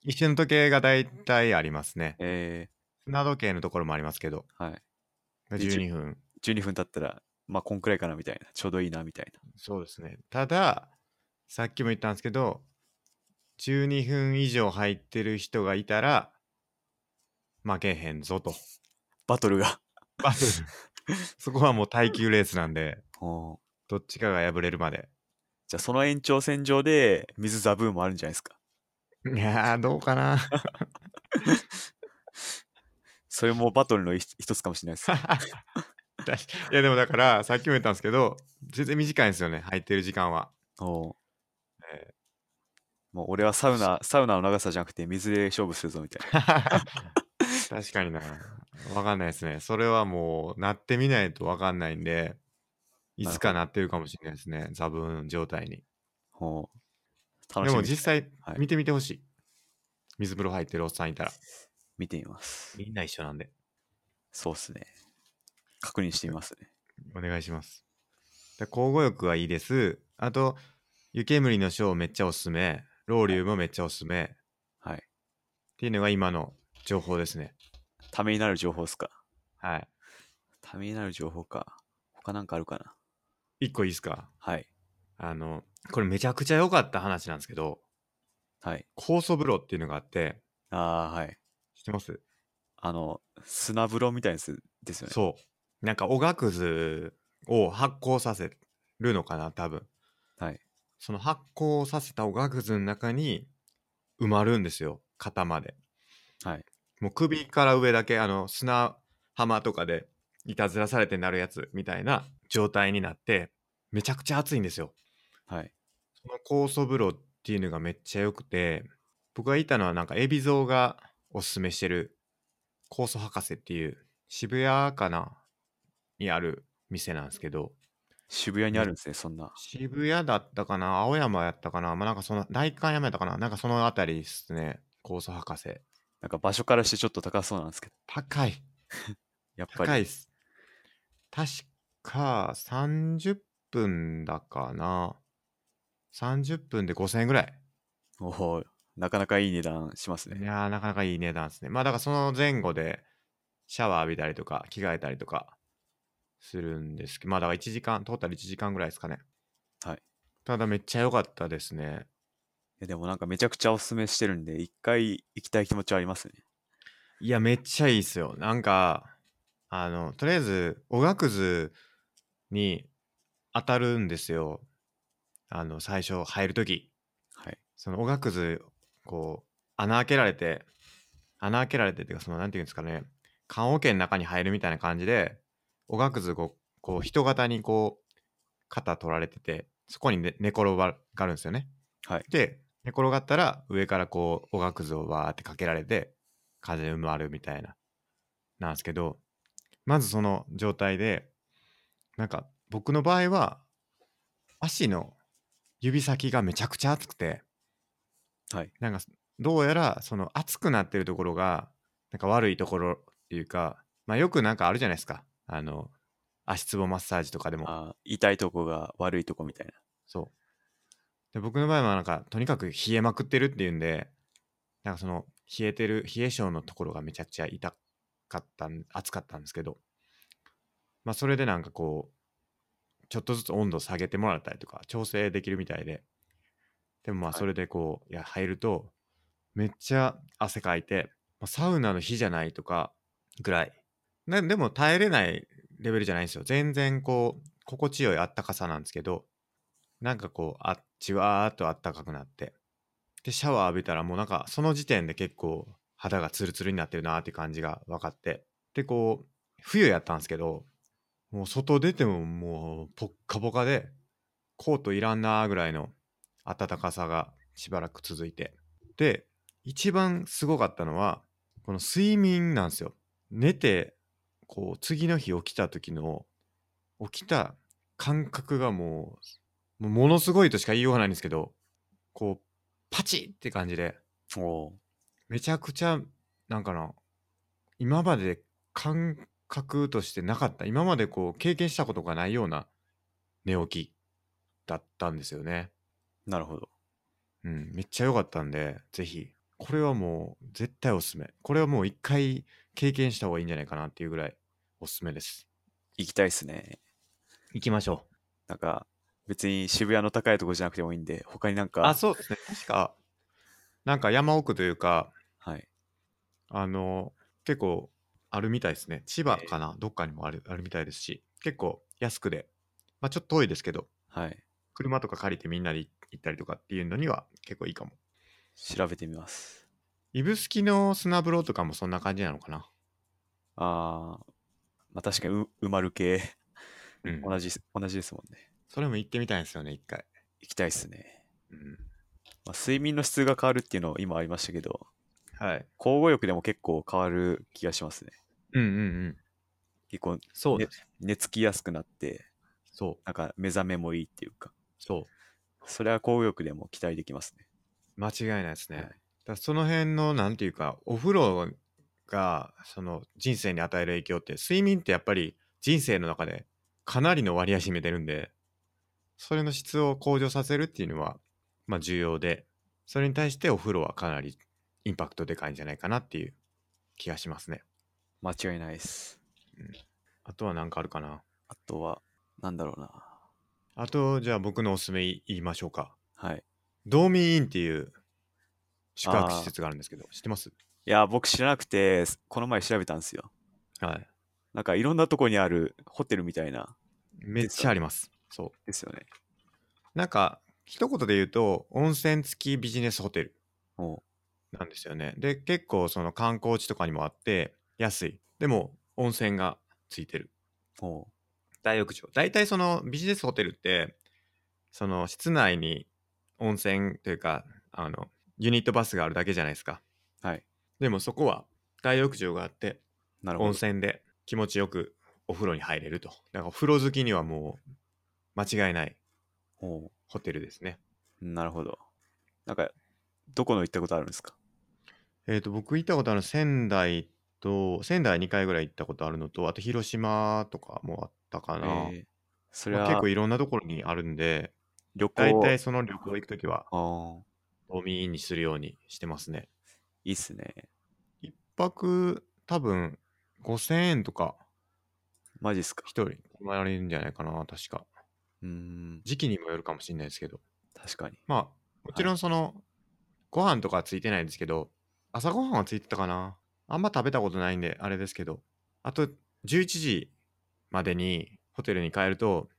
一周の時計が大体ありますね。え砂時計のところもありますけど、ー、はい。がでじゅ12分。12分経ったら、まあ、こんくらいかなみたいな。ちょうどいいなみたいな。そうですね。ただ、さっきも言ったんですけど、12分以上入ってる人がいたら、負けへんぞと。バトルが。バトル <laughs> そこはもう耐久レースなんで、どっちかが敗れるまで。じゃあ、その延長線上で、水ザブーもあるんじゃないですか。いやー、どうかな。<laughs> それもバトルの一一つかもしれないです。<laughs> <laughs> いや、でもだから、さっきも言ったんですけど、全然短いんですよね、入ってる時間は。おーえもう俺はサウナ、サウナの長さじゃなくて水で勝負するぞみたいな。<laughs> 確かにな。わかんないですね。それはもう、なってみないとわかんないんで、いつかなってるかもしれないですね、ザブーン状態に。ほう楽でも実際はい見てみてほしい。水風呂入ってるおっさんいたら。見てみます。みんな一緒なんで。そうっすね。確認してみますね。お願いします。で交互浴はいいです。あと、湯煙のショーめっちゃおすすめ。ロウリュもめっちゃおすすめ。っはい。ていうのが今の情報ですね。ためになる情報ですか？はい。ためになる情報か。他なんかあるかな？一個いいですか？はい。あの、これめちゃくちゃ良かった話なんですけど、はい。酵素風呂っていうのがあって、ああ、はい。知ってます？あの、砂風呂みたいなやつですよね。そう。なんかおがくずを発酵させるのかな、多分。はい。その発酵させたおがくずの中に埋まるんですよ、肩まで。はい。もう首から上だけあの砂浜とかでいたずらされてなるやつみたいな状態になってめちゃくちゃ暑いんですよ。はい。その酵素風呂っていうのがめっちゃ良くて僕がいたのはなんか海老蔵がおすすめしてる酵素博士っていう渋谷かな？にある店なんですけど渋谷にあるんですね、そんな。渋谷だったかな青山やったかなまあなんかその代官山やったかななんかそのあたりですね酵素博士なんか場所からしてちょっと高そうなんですけど。高い <laughs> やっぱり。高いです。確か30分だかな。30分で5000円ぐらい。おおなかなかいい値段しますね。いやー、なかなかいい値段ですね。まあだからその前後でシャワー浴びたりとか着替えたりとかするんですけど、まあだから1時間、トータル1時間ぐらいですかね。はい。ただめっちゃ良かったですね。いやでもなんかめちゃくちゃおすすめしてるんで、一回行きたい気持ちはありますね。いや、めっちゃいいっすよ。なんか、あの、とりあえず、おがくずに当たるんですよ。あの、最初入るとき。はい。そのおがくず、こう、穴開けられて、穴開けられてっていうかそのなんていうんですかね棺桶の中に入るみたいな感じでおがくずこうこう人型にこう肩取られててそこに、ね、寝転がるんですよね。はいで寝転がったら上からこうおがくずをわーってかけられて風埋まるみたいななんですけどまずその状態でなんか僕の場合は足の指先がめちゃくちゃ熱くてはい。なんかどうやらその熱くなってるところがなんか悪いところっていうかまあよくなんかあるじゃないですかあの足つぼマッサージとかでも。痛いとこが悪いとこみたいな。そう。で僕の場合はなんかとにかく冷えまくってるっていうんでなんかその冷えてる冷え性のところがめちゃくちゃ痛かったん熱かったんですけど。まあそれでなんかこうちょっとずつ温度下げてもらったりとか調整できるみたいで。でもまあはい。それでこう、い、や入るとめっちゃ汗かいて、まあ、サウナの日じゃないとかぐらいなでも耐えれないレベルじゃないんですよ。全然こう心地よいあったかさなんですけどなんかこうあっちわーっとあったかくなって。でシャワー浴びたらもうなんかその時点で結構肌がツルツルになってるなーって感じが分かって。でこう冬やったんですけどもう外出てももうポッカポカでコートいらんなーぐらいの暖かさがしばらく続いて。で一番すごかったのはこの睡眠なんですよ。寝てこう次の日起きた時の起きた感覚がもうものすごいとしか言いようがないんですけどこうパチッって感じでめちゃくちゃなんかな今まで感覚としてなかった今までこう経験したことがないような寝起きだったんですよね。なるほど。うん、めっちゃ良かったんでぜひこれはもう絶対おすすめこれはもう一回経験した方がいいんじゃないかなっていうぐらいおすすめです行きたいっすね。行きましょなんか、別に渋谷の高いとこじゃなくてもいいんで、他になんうか、あそうですね確かなんか山奥というかはい。あの結構あるみたいですね千葉かな、どっかにもあるあるみたいですし結構安くでまあちょっと遠いですけどはい。車とか借りてみんなで行ったりとかっていうのには結構いいかも調べてみます。指宿の砂風呂とかもそんな感じなのかな？あー、まあ確かにう埋まる系、うん。同じ、同じですもんね。それも行ってみたいんですよね一回。行きたいっすね。うん。まあ、睡眠の質が変わるっていうの今ありましたけど、はい。交互浴でも結構変わる気がしますね。うんうんうん。結構そうね寝つきやすくなって、そう。なんか目覚めもいいっていうか、そう。それは交互浴でも期待できますね。間違いないですね。はいだその辺のなんていうかお風呂がその人生に与える影響って睡眠ってやっぱり人生の中でかなりの割合占めてるんでそれの質を向上させるっていうのはまあ重要でそれに対してお風呂はかなりインパクトでかいんじゃないかなっていう気がしますね。間違いないです。あとは何かあるかな？あとは、なんだろうな。あとじゃあ僕のおすすめ言いましょうか。はい。ドーミーインっていう宿泊施設があるんですけど知ってます？いや、僕知らなくて、この前調べたんですよ。はい。なんかいろんなとこにあるホテルみたいな、めっちゃあります。そう。ですよね。なんか一言で言うと温泉付きビジネスホテルおなんですよね。で結構その観光地とかにもあって安い。でも温泉がついてる。お大浴場。大体そのビジネスホテルってその室内に温泉というかあのユニットバスがあるだけじゃないですか。はい。でもそこは大浴場があってなるほど。温泉で気持ちよくお風呂に入れると。だから風呂好きにはもう間違いないおホテルですね。なるほど。なんか、どこの行ったことあるんですか？えっ、と、僕行ったことある仙台と、仙台2回ぐらい行ったことあるのと、あと広島とかもあったかな。えーそれはまあ結構いろんなところにあるんで、旅行、大体その旅行行くときは、ドーミにするようにしてますね。いいっすね。一泊多分5000円とかマジっすか？一人泊まれるんじゃないかな、確か。うーん、時期にもよるかもしれないですけど。確かに。まあ、もちろんその、ご飯とかはついてないですけど、朝ごはんはついてたかな。あんま食べたことないんで、あれですけど、あと11時までにホテルに帰ると、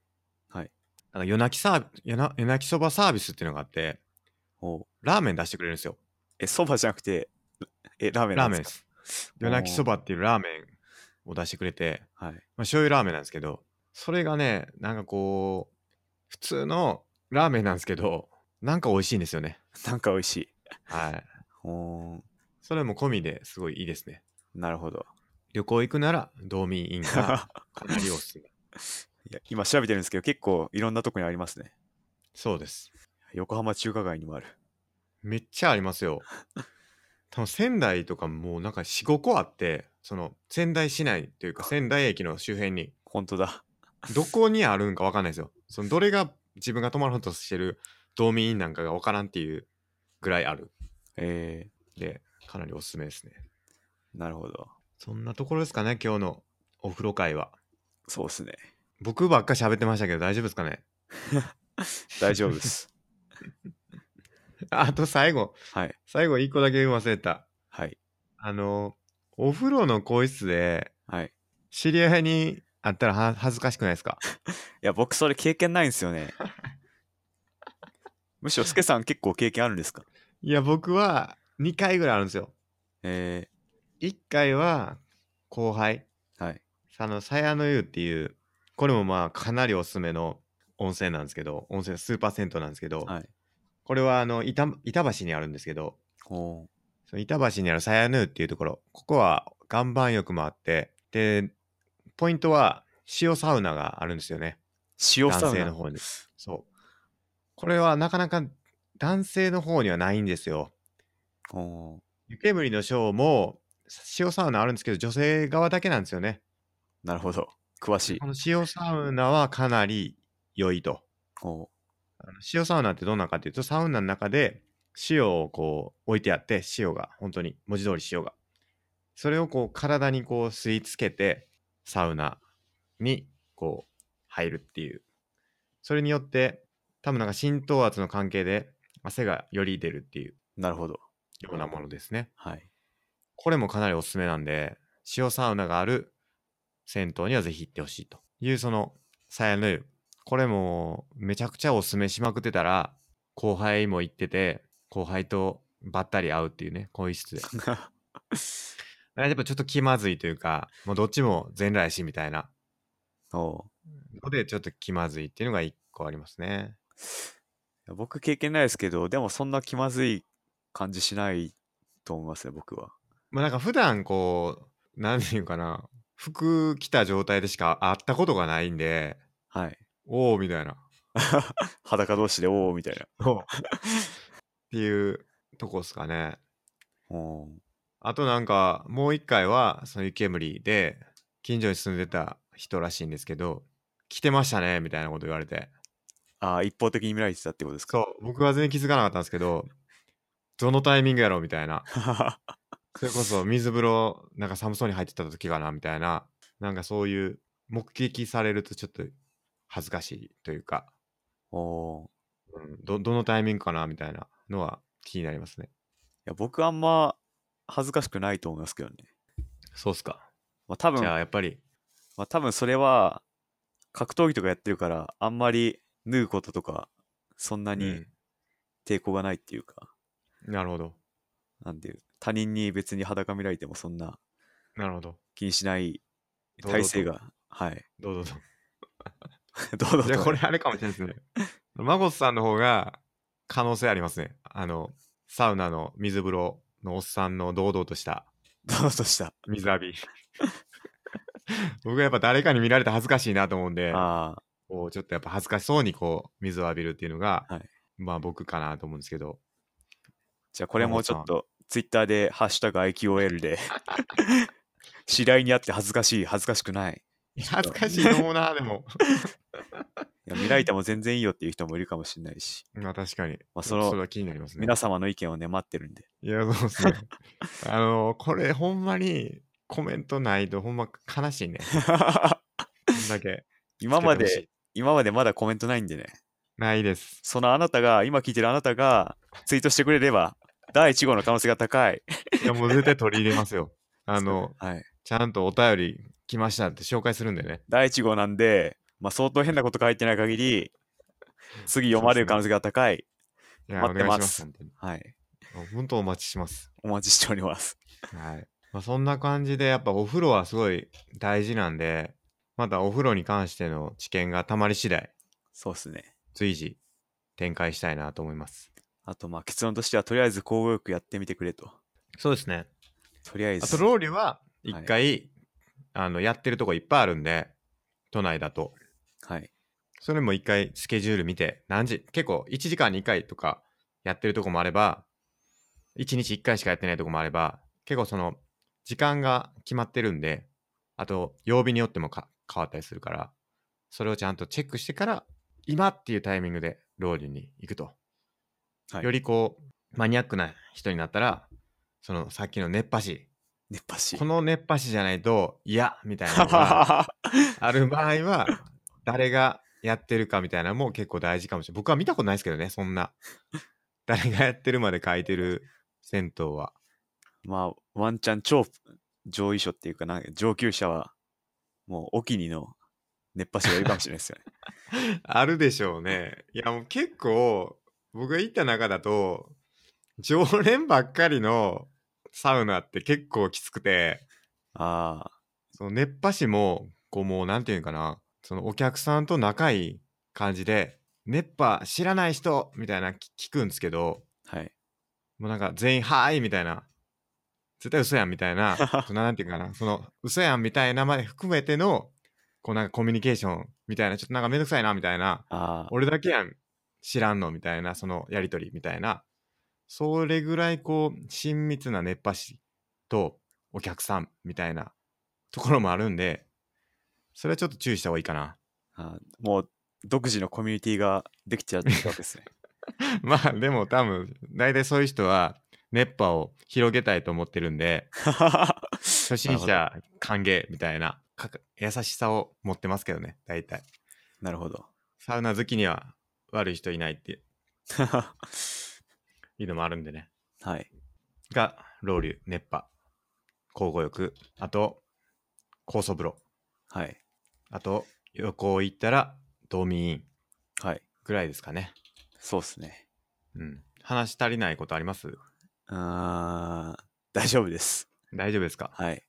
はい。なんか夜泣きサービ夜な夜泣きそばサービスっていうのがあって、おラーメン出してくれるんですよ。え、そばじゃなくて、え、ラーメンラーメンでです夜泣きそばっていうラーメンを出してくれて、はい。まあ、醤油ラーメンなんですけど、それがね、なんかこう、普通のラーメンなんですけど、なんか美味しいんですよね。なんか美味しい。はい。おーそれも込みですごいいいですね。なるほど。旅行行くなら、道民インがかなりおすすめ。いや今調べてるんですけど、結構いろんなとこにありますね。そうです。横浜中華街にもある。めっちゃありますよ。多分仙台とかもうなんか4、5個あって、その仙台市内というか仙台駅の周辺に、本当だ。どこにあるんかわかんないですよ。そのどれが自分が泊まろうとしてる道民なんかがわからんっていうぐらいある。えで、かなりおすすめですね。ー、なるほど。そんなところですかね、今日のお風呂会は。そうっすね。僕ばっか喋ってましたけど大丈夫ですかね？<laughs> 大丈夫です。<laughs> <laughs> あと最後、はい。最後一個だけ忘れた。はい。あの、お風呂の更衣室ではい。い知り合いに会ったらは恥ずかしくないですか？<laughs> や、僕それ経験ないんですよね。<laughs> むしろ、スケさん結構経験あるんですか？いや、僕は2回ぐらいあるんですよ。え1回は後輩、ー、はい。あの、鞘の湯っていう、これもまあかなりおすすめの温泉なんですけど、温泉スーパー銭湯なんですけど、はい。これはあの板板橋にあるんですけど、その板橋にある鞘の湯っていうところ、ここは岩盤浴もあって、で、ポイントは塩サウナがあるんですよね。塩サウナ。男性の方に。そう。これはなかなか男性の方にはないんですよ。湯煙のショーも塩サウナあるんですけど、女性側だけなんですよね。なるほど。詳しいこ。の塩サウナはかなり良いと。おーあの塩サウナってどんなかっていうと、サウナの中で塩をこう置いてあって、塩が、本当に文字通り塩が。それをこう体にこう吸い付けて、サウナにこう入るっていう。それによって、多分なんか浸透圧の関係で汗がより出るっていうなるほど。ようなものですね。はい。これもかなりおすすめなんで、塩サウナがある銭湯にはぜひ行ってほしいという、その、鞘の湯。これもめちゃくちゃおすすめしまくってたら、後輩も行ってて、後輩とばったり会うっていうね、更衣室で。<laughs> やっぱちょっと気まずいというか、もうどっちも全裸やしみたいなおので、ちょっと気まずいっていうのが一個ありますね。ー僕経験ないですけど、でもそんな気まずい感じしないと思いますね、僕は。まあなんか普段こう、なんていうかな、服着た状態でしか会ったことがないんで、はい。おおみたいな。<laughs> 裸同士でおおみたいな。っていうとこっすかね。あとなんかもう一回はその湯煙で近所に住んでた人らしいんですけど来てましたねみたいなこと言われてああ、一方的に見られてたってことですか？そう僕は全然気づかなかったんですけどどのタイミングやろみたいな <laughs> それこそ水風呂なんか寒そうに入ってた時かなみたいななんかそういう目撃されるとちょっと恥ずかしいというか、おうん、どどのタイミングかなみたいなのは気になりますね。や、僕あんま恥ずかしくないと思いますけどね。そうっすか。まあ多分。じゃ、あやっぱり。まあ多分それは格闘技とかやってるから、あんまり脱ぐこととか、そんなにうん。抵抗がないっていうか、なるほど。なんていう、他人に別に裸見られてもそんななるほど。気にしない体制が、はい。どうぞどうぞ <laughs> どうだじゃあこれあれかもしれないですね。マゴスさんの方が可能性ありますね。あの、サウナの水風呂のおっさんの堂々としたどうとした。水浴び。<laughs> 僕はやっぱ誰かに見られて恥ずかしいなと思うんで、こうちょっとやっぱ恥ずかしそうにこう水を浴びるっていうのが、はいまあ僕かなと思うんですけど、じゃあこれもちょっとツイッターでハッシュタグ IQOL で <laughs> 次第にあって恥ずかしい、恥ずかしくない。恥ずかしいと思うな、でも。<laughs> いや見られても全然いいよっていう人もいるかもしれないし、まあ確かに。まあそのそれは気になりますね。皆様の意見をね、待ってるんで。いや、そうですね。<laughs> あの、これほんまにコメントないとほんま悲しいね。<laughs> こんだけ。今までつけてほしい、今までまだコメントないんでね。ないです。そのあなたが、今聞いてるあなたがツイートしてくれれば、第1号の可能性が高い。いや、もう絶対取り入れますよ。あの、はい。ちゃんとお便り来ましたって紹介するんでね。第1号なんで、まあ、相当変なこと書いてない限り、<laughs> 次読まれる可能性が高い。いや、待ってますはい。本当お待ちします。お待ちしております。はい。まあ、そんな感じで、やっぱお風呂はすごい大事なんで、またお風呂に関しての知見がたまり次第、そうですね。随時展開したいなと思います。あと、まあ結論としては、とりあえず交互浴やってみてくれと。そうですね。とりあえず。あと、ロウリュは一回、あの、やってるとこいっぱいあるんで、都内だと。はい。それも一回スケジュール見て、何時、結構1時間に1回とかやってるとこもあれば、1日1回しかやってないとこもあれば、結構その、時間が決まってるんで、あと、曜日によってもか変わったりするから、それをちゃんとチェックしてから、今っていうタイミングでロウリュに行くと。はいよりこう、マニアックな人になったら、そのさっきの熱波師、熱波師。この熱波師じゃないと嫌みたいなのが <laughs> ある場合は、誰がやってるかみたいなのも結構大事かもしれない。僕は見たことないですけどね、そんな。誰がやってるまで書いてる銭湯は。まあ、ワンチャン超上位者っていうかな、上級者は、もうお気にの熱波師がいるかもしれないですよね。<laughs> あるでしょうね。いやもう結構、僕が行った中だと、常連ばっかりのサウナって結構きつくて、ああ、その熱波師も、こうもうなんていうんかな、そのお客さんと仲いい感じで、熱波知らない人みたいな聞聞くんですけど、はい。もうなんか全員はーいみたいな、絶対嘘やんみたいな、<laughs> そのなんていうかな、その嘘やんみたいなまで含めての、こうなんかコミュニケーションみたいな、ちょっとなんかめんどくさいなみたいな、ああ、俺だけやん。知らんのみたいな、そのやりとりみたいな、それぐらいこう親密な熱波師とお客さんみたいなところもあるんで、それはちょっと注意した方がいいかな。ああもう独自のコミュニティができちゃってるわけですね。<laughs> まあでも多分、大体そういう人は熱波を広げたいと思ってるんで、<laughs> 初心者歓迎みたいな優しさを持ってますけどね、大体。なるほど。サウナ好きには悪い人いないっていう <laughs> のもあるんでね。はい。が、ロウリュ、熱波、交互浴、あと、酵素風呂、はい。あと、横行ったら、ドーミーインはい。ぐらいですかね。そうっすね。うん。話し足りないことあります？あー大丈夫です。大丈夫ですか？はい。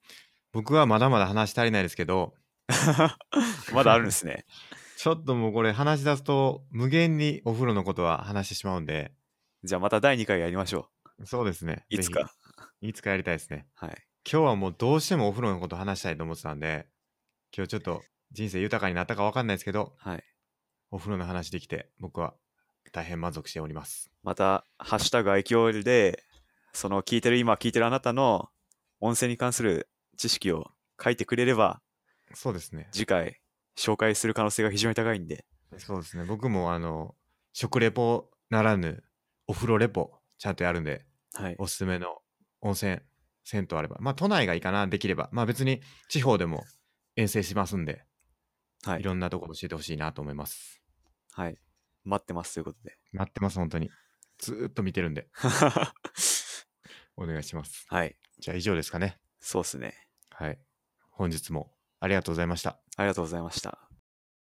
僕はまだまだ話し足りないですけど、<laughs> まだあるんですね。<laughs> ちょっともうこれ話し出すと無限にお風呂のことは話してしまうんで、じゃあまた第2回やりましょそうですね。う。いつか。いつかやりたいですね。はい。今日はもうどうしてもお風呂のこと話したいと思ってたんで、今日ちょっと人生豊かになったかわかんないですけど、はい。お風呂の話できて僕は大変満足しております。また、ハッシュタグ IQOL で、その聞いてる、今聞いてるあなたの温泉に関する知識を書いてくれれば、そうですね。次回紹介する可能性が非常に高いんで、そうですね。僕もあの、食レポならぬお風呂レポちゃんとやるんで、はい。おすすめの温泉、銭湯あれば。まあ都内がいいかな、できれば。まあ別に地方でも遠征しますんで、、はいい。ろんなとこ教えてほしいなと思います。はい。待ってますということで。待ってます、本当に。ずーっと見てるんで、お願いします。はい。じゃあ以上ですかね。そうっすね。はい。本日もありがとうございました。ありがとうございました。